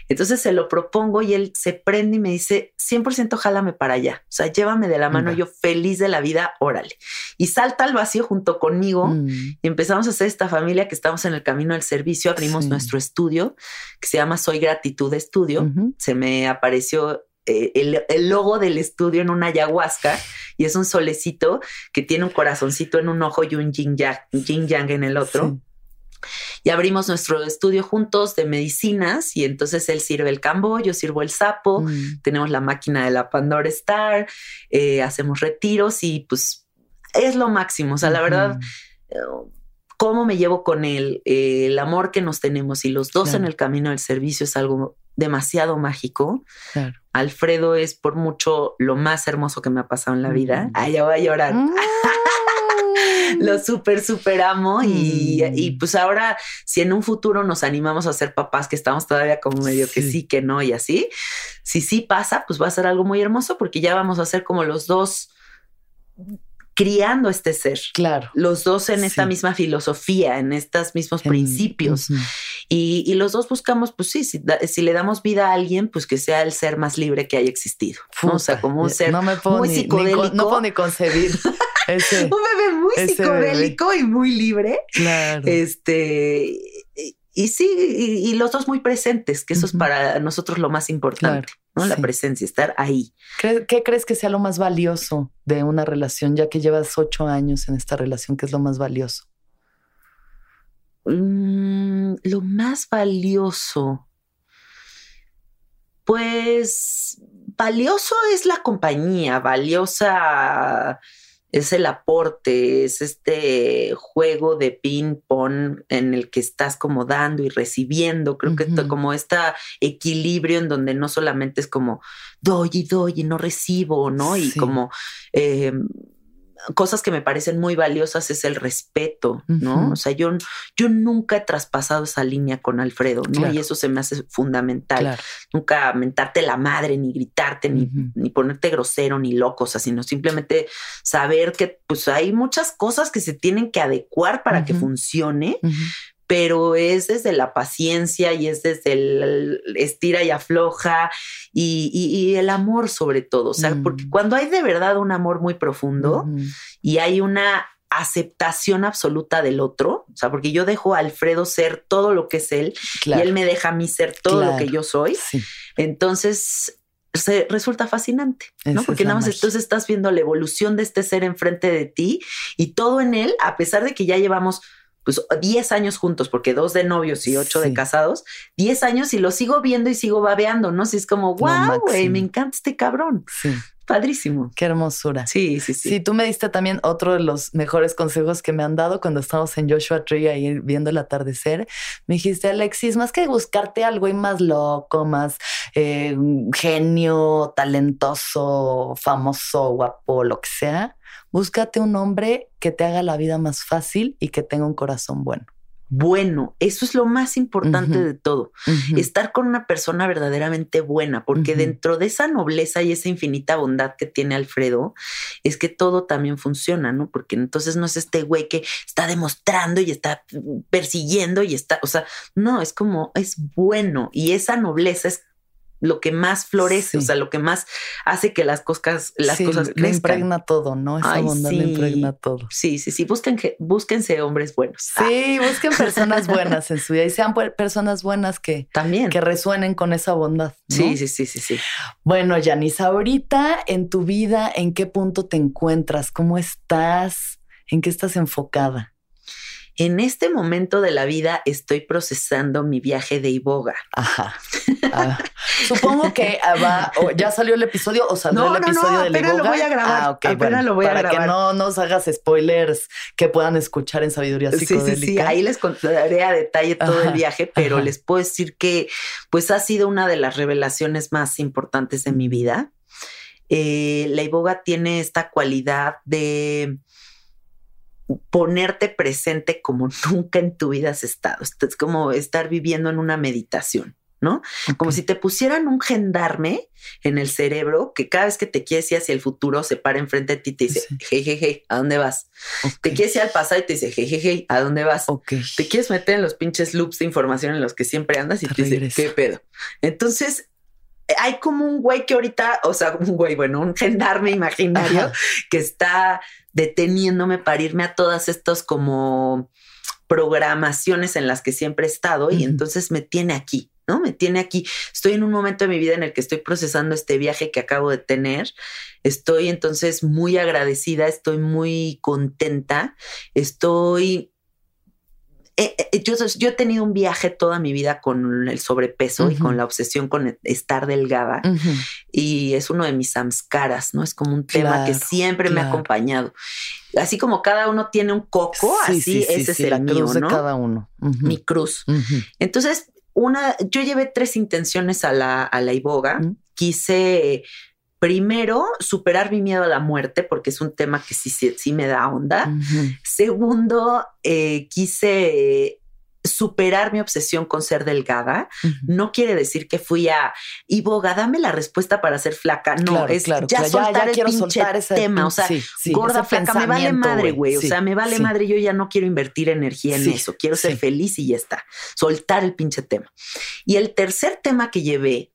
Entonces se lo propongo y él se prende y me dice, 100% jálame para allá. O sea, llévame de la mano, yo feliz de la vida, órale. Y salta al vacío junto conmigo mm. y empezamos a hacer esta familia que estamos en el camino al servicio, abrimos nuestro estudio que se llama Soy Gratitud Estudio. Se me apareció eh, el, logo del estudio en una ayahuasca y es un solecito que tiene un corazoncito en un ojo y un yin yang, en el otro. Y abrimos nuestro estudio juntos de medicinas y entonces él sirve el cambo, yo sirvo el sapo, mm. tenemos la máquina de la Pandora Star, eh, hacemos retiros y pues es lo máximo. O sea, la verdad, cómo me llevo con él, eh, el amor que nos tenemos y los dos en el camino del servicio es algo demasiado mágico. Alfredo es por mucho lo más hermoso que me ha pasado en la vida. Ay, ya voy a llorar. Mm. lo súper, súper amo. Y, mm. pues ahora, si en un futuro nos animamos a ser papás, que estamos todavía como medio que sí, que no y así, si sí pasa, pues va a ser algo muy hermoso porque ya vamos a ser como los dos criando este ser. Claro. Los dos en esta misma filosofía, en estos mismos principios. y, los dos buscamos, pues sí, si, le damos vida a alguien, pues que sea el ser más libre que haya existido. O sea, como un ser muy psicodélico. no puedo ni concebir. Ese, un bebé muy psicodélico y muy libre. Claro. Este, y sí, y, los dos muy presentes, que eso es para nosotros lo más importante, ¿no? La presencia, estar ahí. ¿Qué, crees que sea lo más valioso de una relación, ya que llevas ocho años en esta relación? ¿Qué es lo más valioso? Mm, lo más valioso. Pues valioso es la compañía, valiosa es el aporte, es este juego de ping-pong en el que estás como dando y recibiendo. Creo que como este equilibrio en donde no solamente es como doy y doy y no recibo, ¿no? Y como eh, cosas que me parecen muy valiosas es el respeto, ¿no? O sea, yo, yo nunca he traspasado esa línea con Alfredo, ¿no? Y eso se me hace fundamental. Nunca mentarte la madre, ni gritarte, ni, ni, ponerte grosero, ni loco, o sea, sino simplemente saber que pues hay muchas cosas que se tienen que adecuar para que funcione, pero es desde la paciencia y es desde el estira y afloja y, el amor sobre todo. O sea, porque mm. cuando hay de verdad un amor muy profundo y hay una aceptación absoluta del otro, o sea, porque yo dejo a Alfredo ser todo lo que es él y él me deja a mí ser todo lo que yo soy, entonces se resulta fascinante, ¿no? porque nada más entonces estás viendo la evolución de este ser enfrente de ti y todo en él, a pesar de que ya llevamos pues 10 años juntos, porque dos de novios y ocho de casados, 10 años y lo sigo viendo y sigo babeando, ¿no? Si es como, wow, güey, me encanta este cabrón. Sí. Padrísimo. Qué hermosura. Sí, sí, sí. Sí, tú me diste también otro de los mejores consejos que me han dado cuando estábamos en Joshua Tree ahí viendo el atardecer. Me dijiste, Alexis, más que buscarte algo y más loco, más eh, genio, talentoso, famoso, guapo, lo que sea, búscate un hombre que te haga la vida más fácil y que tenga un corazón bueno. bueno. Eso es lo más importante de todo. Estar con una persona verdaderamente buena, porque dentro de esa nobleza y esa infinita bondad que tiene Alfredo, es que todo también funciona, ¿no? Porque entonces no es este güey que está demostrando y está persiguiendo y está, o sea, no, es como, es bueno y esa nobleza es lo que más florece, o sea, lo que más hace que las cosas, las cosas crezcan. impregna todo, ¿no? Esa bondad impregna todo. Sí, sí, sí. Busquen, búsquense hombres buenos. Sí, busquen personas buenas en su vida y sean personas buenas que también que resuenen con esa bondad. Sí, sí, sí, sí, sí. Bueno, Yanis, ahorita en tu vida, ¿en qué punto te encuentras? ¿Cómo estás? ¿En qué estás enfocada? En este momento de la vida estoy procesando mi viaje de Iboga. Ajá. Ah, supongo que ah, va, ya salió el episodio o salió el episodio de Iboga. lo voy a grabar. Ah, ok. lo voy para a grabar. que no nos hagas spoilers que puedan escuchar en Sabiduría Psicodélica. Sí, sí, sí. Ahí les contaré a detalle todo el viaje, pero les puedo decir que pues ha sido una de las revelaciones más importantes de mi vida. Eh, la Iboga tiene esta cualidad de ponerte presente como nunca en tu vida has estado. Es como estar viviendo en una meditación. ¿no? Como si te pusieran un gendarme en el cerebro que cada vez que te quieres ir hacia el futuro se para enfrente de ti y te dice, hey, hey, hey, ¿a dónde vas? Te quieres ir al pasado y te dice, hey, hey, hey, ¿a dónde vas? Te quieres meter en los pinches loops de información en los que siempre andas y te, dice, ¿qué pedo? Entonces, hay como un güey que ahorita, o sea, un güey, bueno, un gendarme imaginario que está deteniéndome para irme a todas estas como programaciones en las que siempre he estado y entonces me tiene aquí, ¿no? Me tiene aquí. Estoy en un momento de mi vida en el que estoy procesando este viaje que acabo de tener. Estoy entonces muy agradecida, estoy muy contenta, estoy eh, eh, yo, yo, he tenido un viaje toda mi vida con el sobrepeso y con la obsesión con estar delgada. Y es uno de mis samskaras, ¿no? Es como un tema que siempre me ha acompañado. Así como cada uno tiene un coco, así ese es el mío, ¿no? cada uno. Mi cruz. Entonces, una, yo llevé tres intenciones a la, a la iboga. Quise primero, superar mi miedo a la muerte, porque es un tema que sí, sí, me da onda. Segundo, eh, quise superar mi obsesión con ser delgada. No quiere decir que fui a y boga, dame la respuesta para ser flaca. No, es ya soltar el pinche tema. o sea, gorda, flaca, me vale madre, güey. o sea, me vale madre. Yo ya no quiero invertir energía en eso. Quiero ser feliz y ya está. Soltar el pinche tema. Y el tercer tema que llevé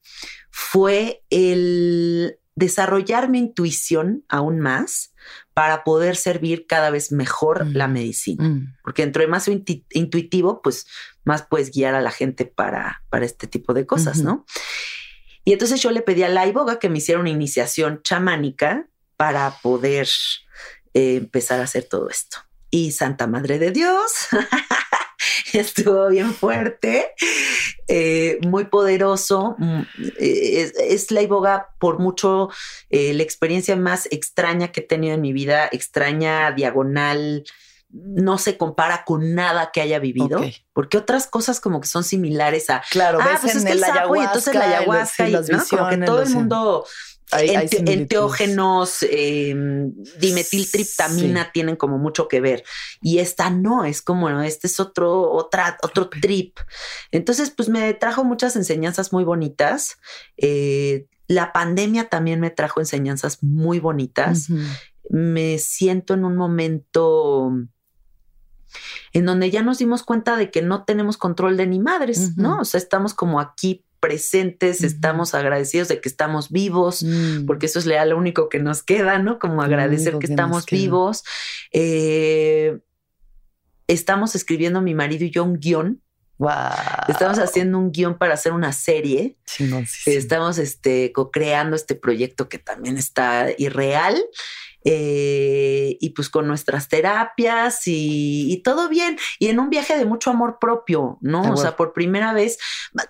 fue el desarrollar mi intuición aún más para poder servir cada vez mejor mm. la medicina. Mm. Porque entre más intuitivo, pues más puedes guiar a la gente para, para este tipo de cosas, ¿no? Y entonces yo le pedí a la iboga que me hiciera una iniciación chamánica para poder eh, empezar a hacer todo esto. Y Santa Madre de Dios estuvo bien fuerte, eh, muy poderoso. Mm, es, la iboga por mucho eh, la experiencia más extraña que he tenido en mi vida, extraña, diagonal, no se compara con nada que haya vivido, porque otras cosas como que son similares a claro, ah, pues es que el, ayahuasca, y entonces la ayahuasca y, como que todo el mundo enteógenos, em, dimetiltriptamina tienen como mucho que ver. Y esta no, es como, este es otro, otra, otro trip. Entonces, pues me trajo muchas enseñanzas muy bonitas. Eh, la pandemia también me trajo enseñanzas muy bonitas. Me siento en un momento en donde ya nos dimos cuenta de que no tenemos control de ni madres, ¿no? O sea, estamos como aquí presentes, estamos agradecidos de que estamos vivos, mm. porque eso es lo único que nos queda, ¿no? Como agradecer que, estamos vivos. Eh, estamos escribiendo mi marido y yo un guion. Wow. Estamos haciendo un guion para hacer una serie. Estamos este, co-creando este proyecto que también está irreal. Eh, y pues con nuestras terapias y, todo bien, y en un viaje de mucho amor propio, ¿no? o sea, por primera vez,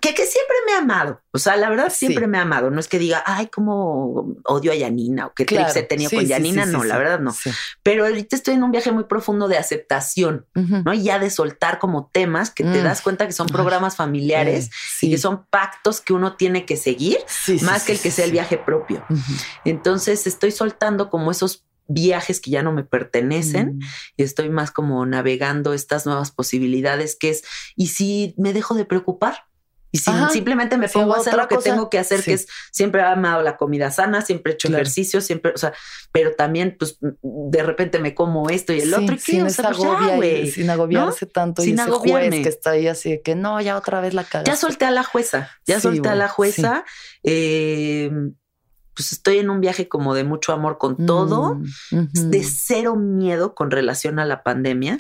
que, que, siempre me ha amado, o sea, la verdad siempre me ha amado, no es que diga, ay, cómo odio a Yanina o qué trips he tenido con Yanina, no, la verdad no. Pero ahorita estoy en un viaje muy profundo de aceptación, ¿no? Y ya de soltar como temas que te mm. das cuenta que son programas familiares y que son pactos que uno tiene que seguir, más que el que sea el viaje propio. Entonces estoy soltando como esos viajes que ya no me pertenecen mm. y estoy más como navegando estas nuevas posibilidades que es, ¿y si me dejo de preocupar? Y si simplemente me pongo a hacer lo que tengo que hacer, que es siempre he amado la comida sana, siempre he hecho ejercicio, siempre, o sea, pero también, pues, de repente me como esto y el otro. ¿y sin, pues sin agobiarse tanto sin y ese juez que está ahí así de que no, ya otra vez la cara. Ya solté a la jueza, ya solté a la jueza. Eh, pues estoy en un viaje como de mucho amor con todo, mm, de cero miedo con relación a la pandemia.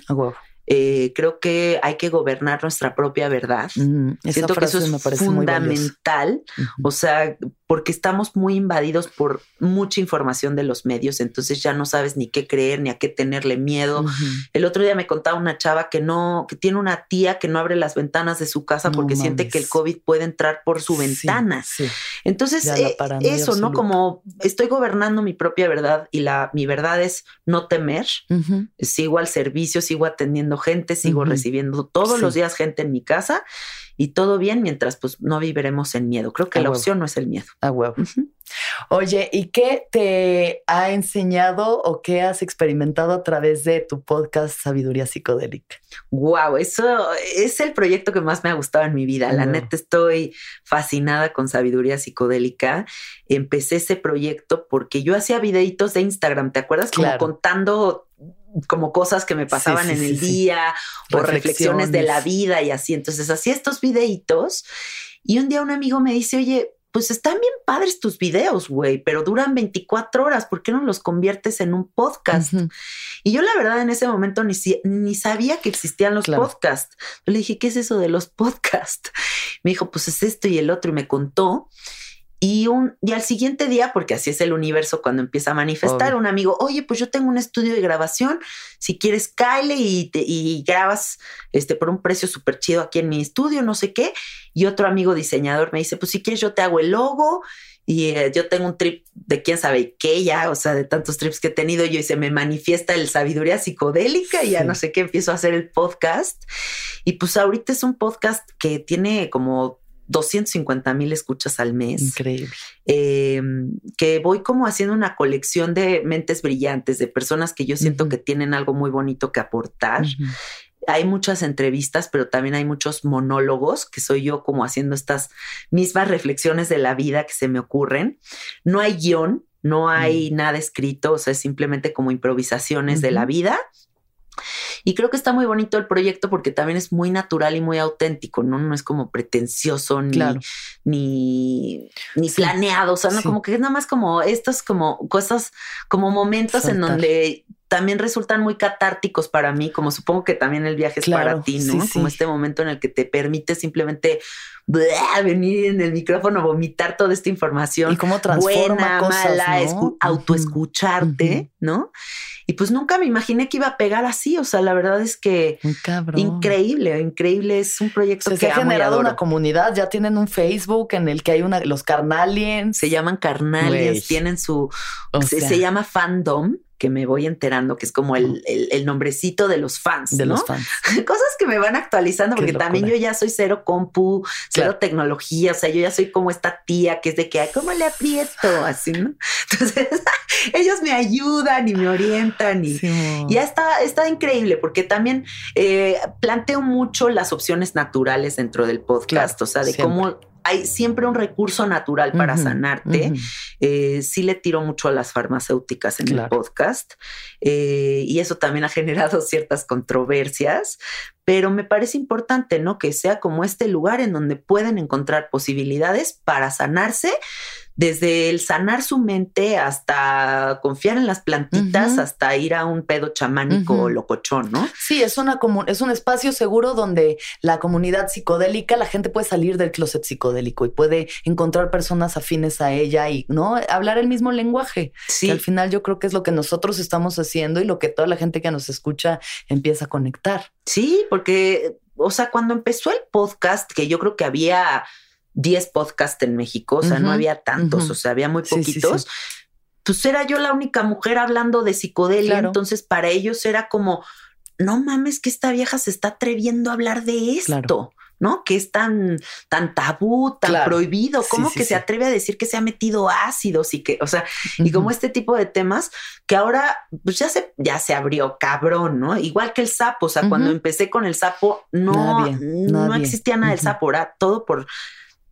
Eh, creo que hay que gobernar nuestra propia verdad. Siento que eso es fundamental. O sea, porque estamos muy invadidos por mucha información de los medios, entonces ya no sabes ni qué creer ni a qué tenerle miedo. El otro día me contaba una chava que no, que tiene una tía que no abre las ventanas de su casa porque siente que el COVID puede entrar por su ventana. Entonces, eh, eso, ¿no? Como estoy gobernando mi propia verdad y la, mi verdad es no temer. Sigo al servicio, sigo atendiendo gente, sigo recibiendo todos los días gente en mi casa y todo bien mientras pues no viviremos en miedo. Creo que la opción no es el miedo. A huevo. Oye, ¿y qué te ha enseñado o qué has experimentado a través de tu podcast Sabiduría Psicodélica? Wow, eso es el proyecto que más me ha gustado en mi vida. La neta estoy fascinada con Sabiduría Psicodélica. Empecé ese proyecto porque yo hacía videitos de Instagram, ¿te acuerdas? Como contando como cosas que me pasaban en el día o reflexiones. de la vida y así. Entonces hacía estos videitos y un día un amigo me dice, oye, pues están bien padres tus videos, güey, pero duran 24 horas, ¿por qué no los conviertes en un podcast? Y yo la verdad en ese momento ni, ni sabía que existían los podcasts. le dije, ¿qué es eso de los podcasts? Me dijo, pues es esto y el otro y me contó. Y, un, y al siguiente día, porque así es el universo cuando empieza a manifestar, un amigo, oye, pues yo tengo un estudio de grabación, si quieres, cáele y, y grabas este, por un precio súper chido aquí en mi estudio, no sé qué. Y otro amigo diseñador me dice, pues si quieres yo te hago el logo y eh, yo tengo un trip de quién sabe qué ya, o sea, de tantos trips que he tenido yo y se me manifiesta el sabiduría psicodélica y ya no sé qué, empiezo a hacer el podcast. Y pues ahorita es un podcast que tiene como 250 mil escuchas al mes. Increíble. Em, que voy como haciendo una colección de mentes brillantes, de personas que yo siento que tienen algo muy bonito que aportar. Hay muchas entrevistas, pero también hay muchos monólogos, que soy yo como haciendo estas mismas reflexiones de la vida que se me ocurren. No hay guion, no hay mm. nada escrito, o sea, es simplemente como improvisaciones de la vida y creo que está muy bonito el proyecto porque también es muy natural y muy auténtico, ¿no? No es como pretencioso ni, ni, ni planeado, o sea, no como que es nada más como estas como cosas, como momentos en donde también resultan muy catárticos para mí, como supongo que también el viaje es para ti, ¿no? como este momento en el que te permite simplemente venir en el micrófono, vomitar toda esta información. Y cómo transforma buena, mala, autoescucharte, ¿no? Y pues nunca me imaginé que iba a pegar así. O sea, la verdad es que increíble, increíble. Es un proyecto que se ha generado una comunidad. Ya tienen un Facebook en el que hay una, los carnaliens. Se llaman carnaliens, tienen su, se llama fandom que me voy enterando que es como el, el, nombrecito de los fans. De los fans. Cosas que me van actualizando, porque también yo ya soy cero compu, cero tecnología. O sea, yo ya soy como esta tía que es de que, ¿cómo le aprieto? Así, ¿no? Entonces, ellos me ayudan y me orientan y ya está, está increíble porque también eh, planteo mucho las opciones naturales dentro del podcast, o sea, de cómo hay siempre un recurso natural para sanarte. Eh, sí le tiro mucho a las farmacéuticas en el podcast eh, y eso también ha generado ciertas controversias, pero me parece importante, ¿no? Que sea como este lugar en donde pueden encontrar posibilidades para sanarse desde el sanar su mente hasta confiar en las plantitas, hasta ir a un pedo chamánico locochón, ¿no? Sí, es, una es un espacio seguro donde la comunidad psicodélica, la gente puede salir del closet psicodélico y puede encontrar personas afines a ella y no hablar el mismo lenguaje. Sí. al final yo creo que es lo que nosotros estamos haciendo y lo que toda la gente que nos escucha empieza a conectar. Sí, porque, o sea, cuando empezó el podcast, que yo creo que había 10 podcasts en México, o sea, no había tantos, o sea, había muy poquitos. pues era yo la única mujer hablando de psicodelia, entonces para ellos era como, no mames que esta vieja se está atreviendo a hablar de esto. ¿no? Que es tan, tan tabú, tan prohibido, ¿cómo que se atreve a decir que se ha metido ácidos y que, o sea, y como este tipo de temas que ahora pues ya se, ya se abrió cabrón, ¿no? Igual que el sapo, o sea, cuando empecé con el sapo, no, no existía nada del sapo, era todo por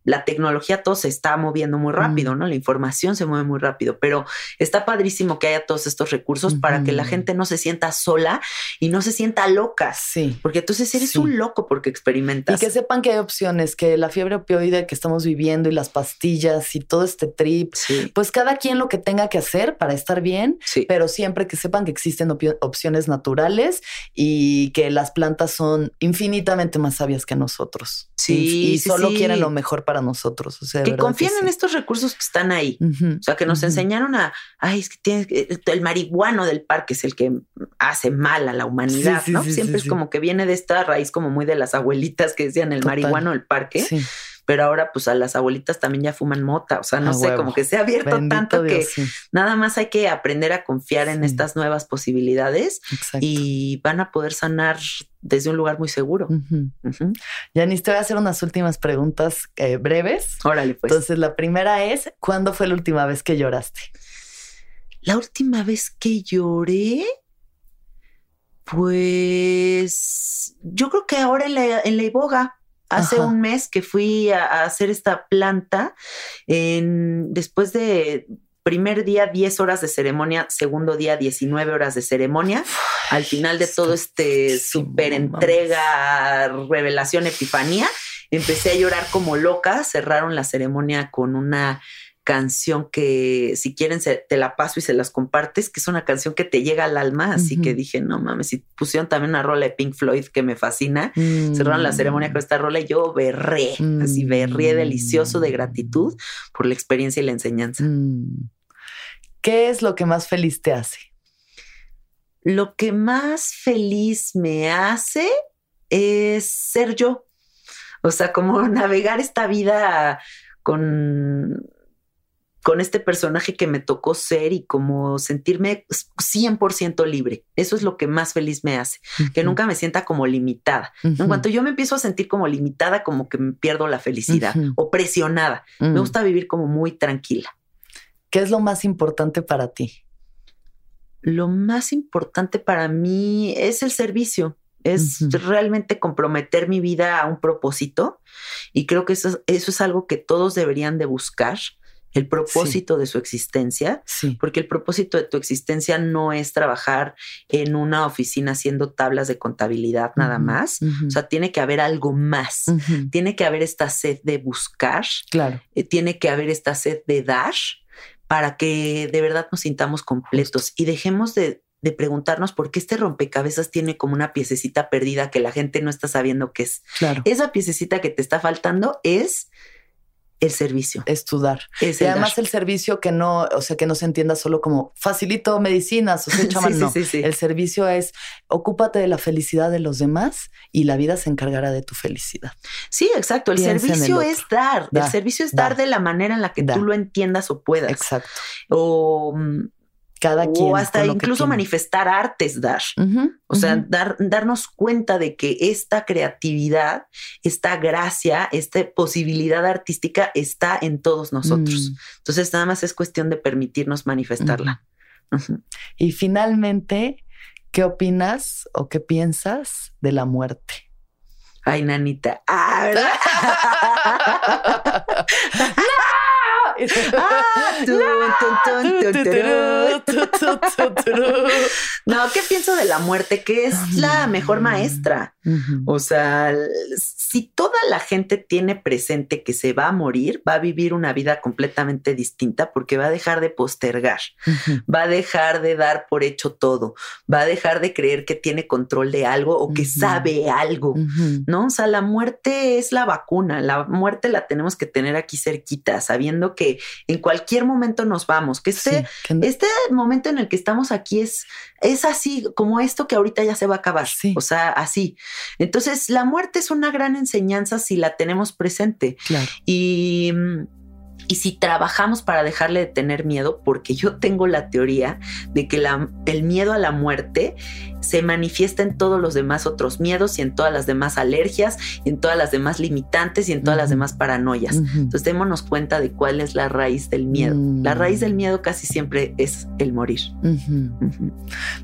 la tecnología todo se está moviendo muy rápido, ¿no? La información se mueve muy rápido, pero está padrísimo que haya todos estos recursos para que la gente no se sienta sola y no se sienta loca. Sí. Porque entonces eres un loco porque experimentas. Y que sepan que hay opciones, que la fiebre opioide que estamos viviendo y las pastillas y todo este trip, pues cada quien lo que tenga que hacer para estar bien, pero siempre que sepan que existen opciones naturales y que las plantas son infinitamente más sabias que nosotros. Sí. Y, solo quieren lo mejor para para nosotros. O sea, que confíen en estos recursos que están ahí. o sea, que nos enseñaron a, ay, es que tienes el marihuano del parque es el que hace mal a la humanidad, ¿no? Siempre es como que viene de esta raíz como muy de las abuelitas que decían el marihuano del parque pero ahora pues a las abuelitas también ya fuman mota, o sea, no sé, como que se ha abierto tanto que nada más hay que aprender a confiar en estas nuevas posibilidades y van a poder sanar desde un lugar muy seguro. Yanis, te voy a hacer unas últimas preguntas eh, breves. Órale, pues. Entonces, la primera es, ¿cuándo fue la última vez que lloraste? La última vez que lloré, pues yo creo que ahora en la, en la iboga. Hace un mes que fui a, hacer esta planta, en, después de primer día 10 horas de ceremonia, segundo día 19 horas de ceremonia. Al final de todo este super entrega, revelación, epifanía, empecé a llorar como loca. Cerraron la ceremonia con una canción que si quieren te la paso y se las compartes, que es una canción que te llega al alma, así que dije, no mames, si pusieron también una rola de Pink Floyd que me fascina, cerraron la ceremonia con esta rola y yo berré, así berré delicioso de gratitud por la experiencia y la enseñanza. Mm. ¿Qué es lo que más feliz te hace? Lo que más feliz me hace es ser yo. O sea, como navegar esta vida con con este personaje que me tocó ser y como sentirme 100% libre. Eso es lo que más feliz me hace, que nunca me sienta como limitada. En cuanto yo me empiezo a sentir como limitada, como que me pierdo la felicidad o presionada. Me gusta vivir como muy tranquila. ¿Qué es lo más importante para ti? Lo más importante para mí es el servicio es realmente comprometer mi vida a un propósito y creo que eso, eso, es algo que todos deberían de buscar el propósito de su existencia, porque el propósito de tu existencia no es trabajar en una oficina haciendo tablas de contabilidad nada más, o sea, tiene que haber algo más, tiene que haber esta sed de buscar, claro. Eh, tiene que haber esta sed de dar para que de verdad nos sintamos completos. Y dejemos de, de preguntarnos por qué este rompecabezas tiene como una piececita perdida que la gente no está sabiendo qué es. Claro. Esa piececita que te está faltando es el servicio. Estudar. y además el servicio que no, o sea, que no se entienda solo como facilito medicinas, o sea, chaman, no. el servicio es ocúpate de la felicidad de los demás y la vida se encargará de tu felicidad. Sí, exacto. El servicio es dar. el servicio es dar de la manera en la que tú lo entiendas o puedas. Exacto. O cada quien. O hasta incluso manifestar artes, dar. o sea, dar, darnos cuenta de que esta creatividad, esta gracia, esta posibilidad artística está en todos nosotros. Mm. Entonces, nada más es cuestión de permitirnos manifestarla. Y finalmente, ¿qué opinas o qué piensas de la muerte? Ay, nanita. Ah, ¿verdad? no, ¿qué pienso de la muerte? Que es la mejor maestra. O sea, si toda la gente tiene presente que se va a morir, va a vivir una vida completamente distinta porque va a dejar de postergar, va a dejar de dar por hecho todo, va a dejar de creer que tiene control de algo o que sabe algo, ¿no? O sea, la muerte es la vacuna, la muerte la tenemos que tener aquí cerquita, sabiendo que en cualquier momento nos vamos, que este, este momento en el que estamos aquí es, es así como esto que ahorita ya se va a acabar, o sea, así. Entonces, la muerte es una gran enseñanza si la tenemos presente. Y y si trabajamos para dejarle de tener miedo, porque yo tengo la teoría de que el miedo a la muerte se manifiesta en todos los demás otros miedos y en todas las demás alergias y en todas las demás limitantes y en todas las demás paranoias. Entonces démonos cuenta de cuál es la raíz del miedo. La raíz del miedo casi siempre es el morir.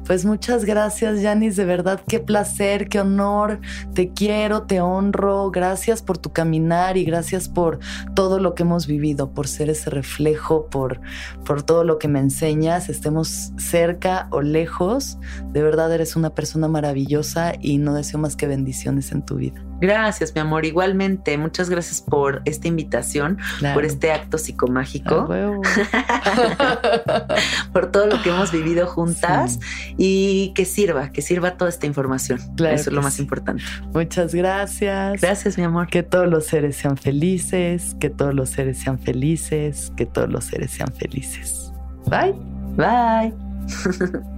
Pues muchas gracias, Yanis. De verdad, qué placer, qué honor. Te quiero, te honro. Gracias por tu caminar y gracias por todo lo que hemos vivido, por ser ese reflejo, por, por todo lo que me enseñas. Estemos cerca o lejos. De verdad, eres una persona maravillosa y no deseo más que bendiciones en tu vida. Gracias, mi amor. Igualmente, muchas gracias por esta invitación, por este acto psicomágico, por todo lo que hemos vivido juntas y que sirva, que sirva toda esta información. Eso es lo más importante. Muchas gracias. Gracias, mi amor. Que todos los seres sean felices, que todos los seres sean felices, que todos los seres sean felices. Bye. Bye.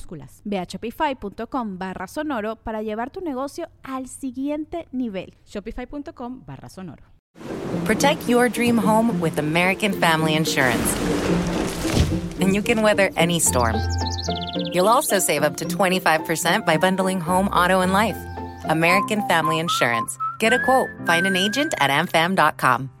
Ve a shopify.com barra sonoro para llevar tu negocio al siguiente nivel. Shopify.com barra sonoro. Protect your dream home with American Family Insurance. And you can weather any storm. You'll also save up to 25% by bundling home, auto, and life. American Family Insurance. Get a quote. Find an agent at amfam.com.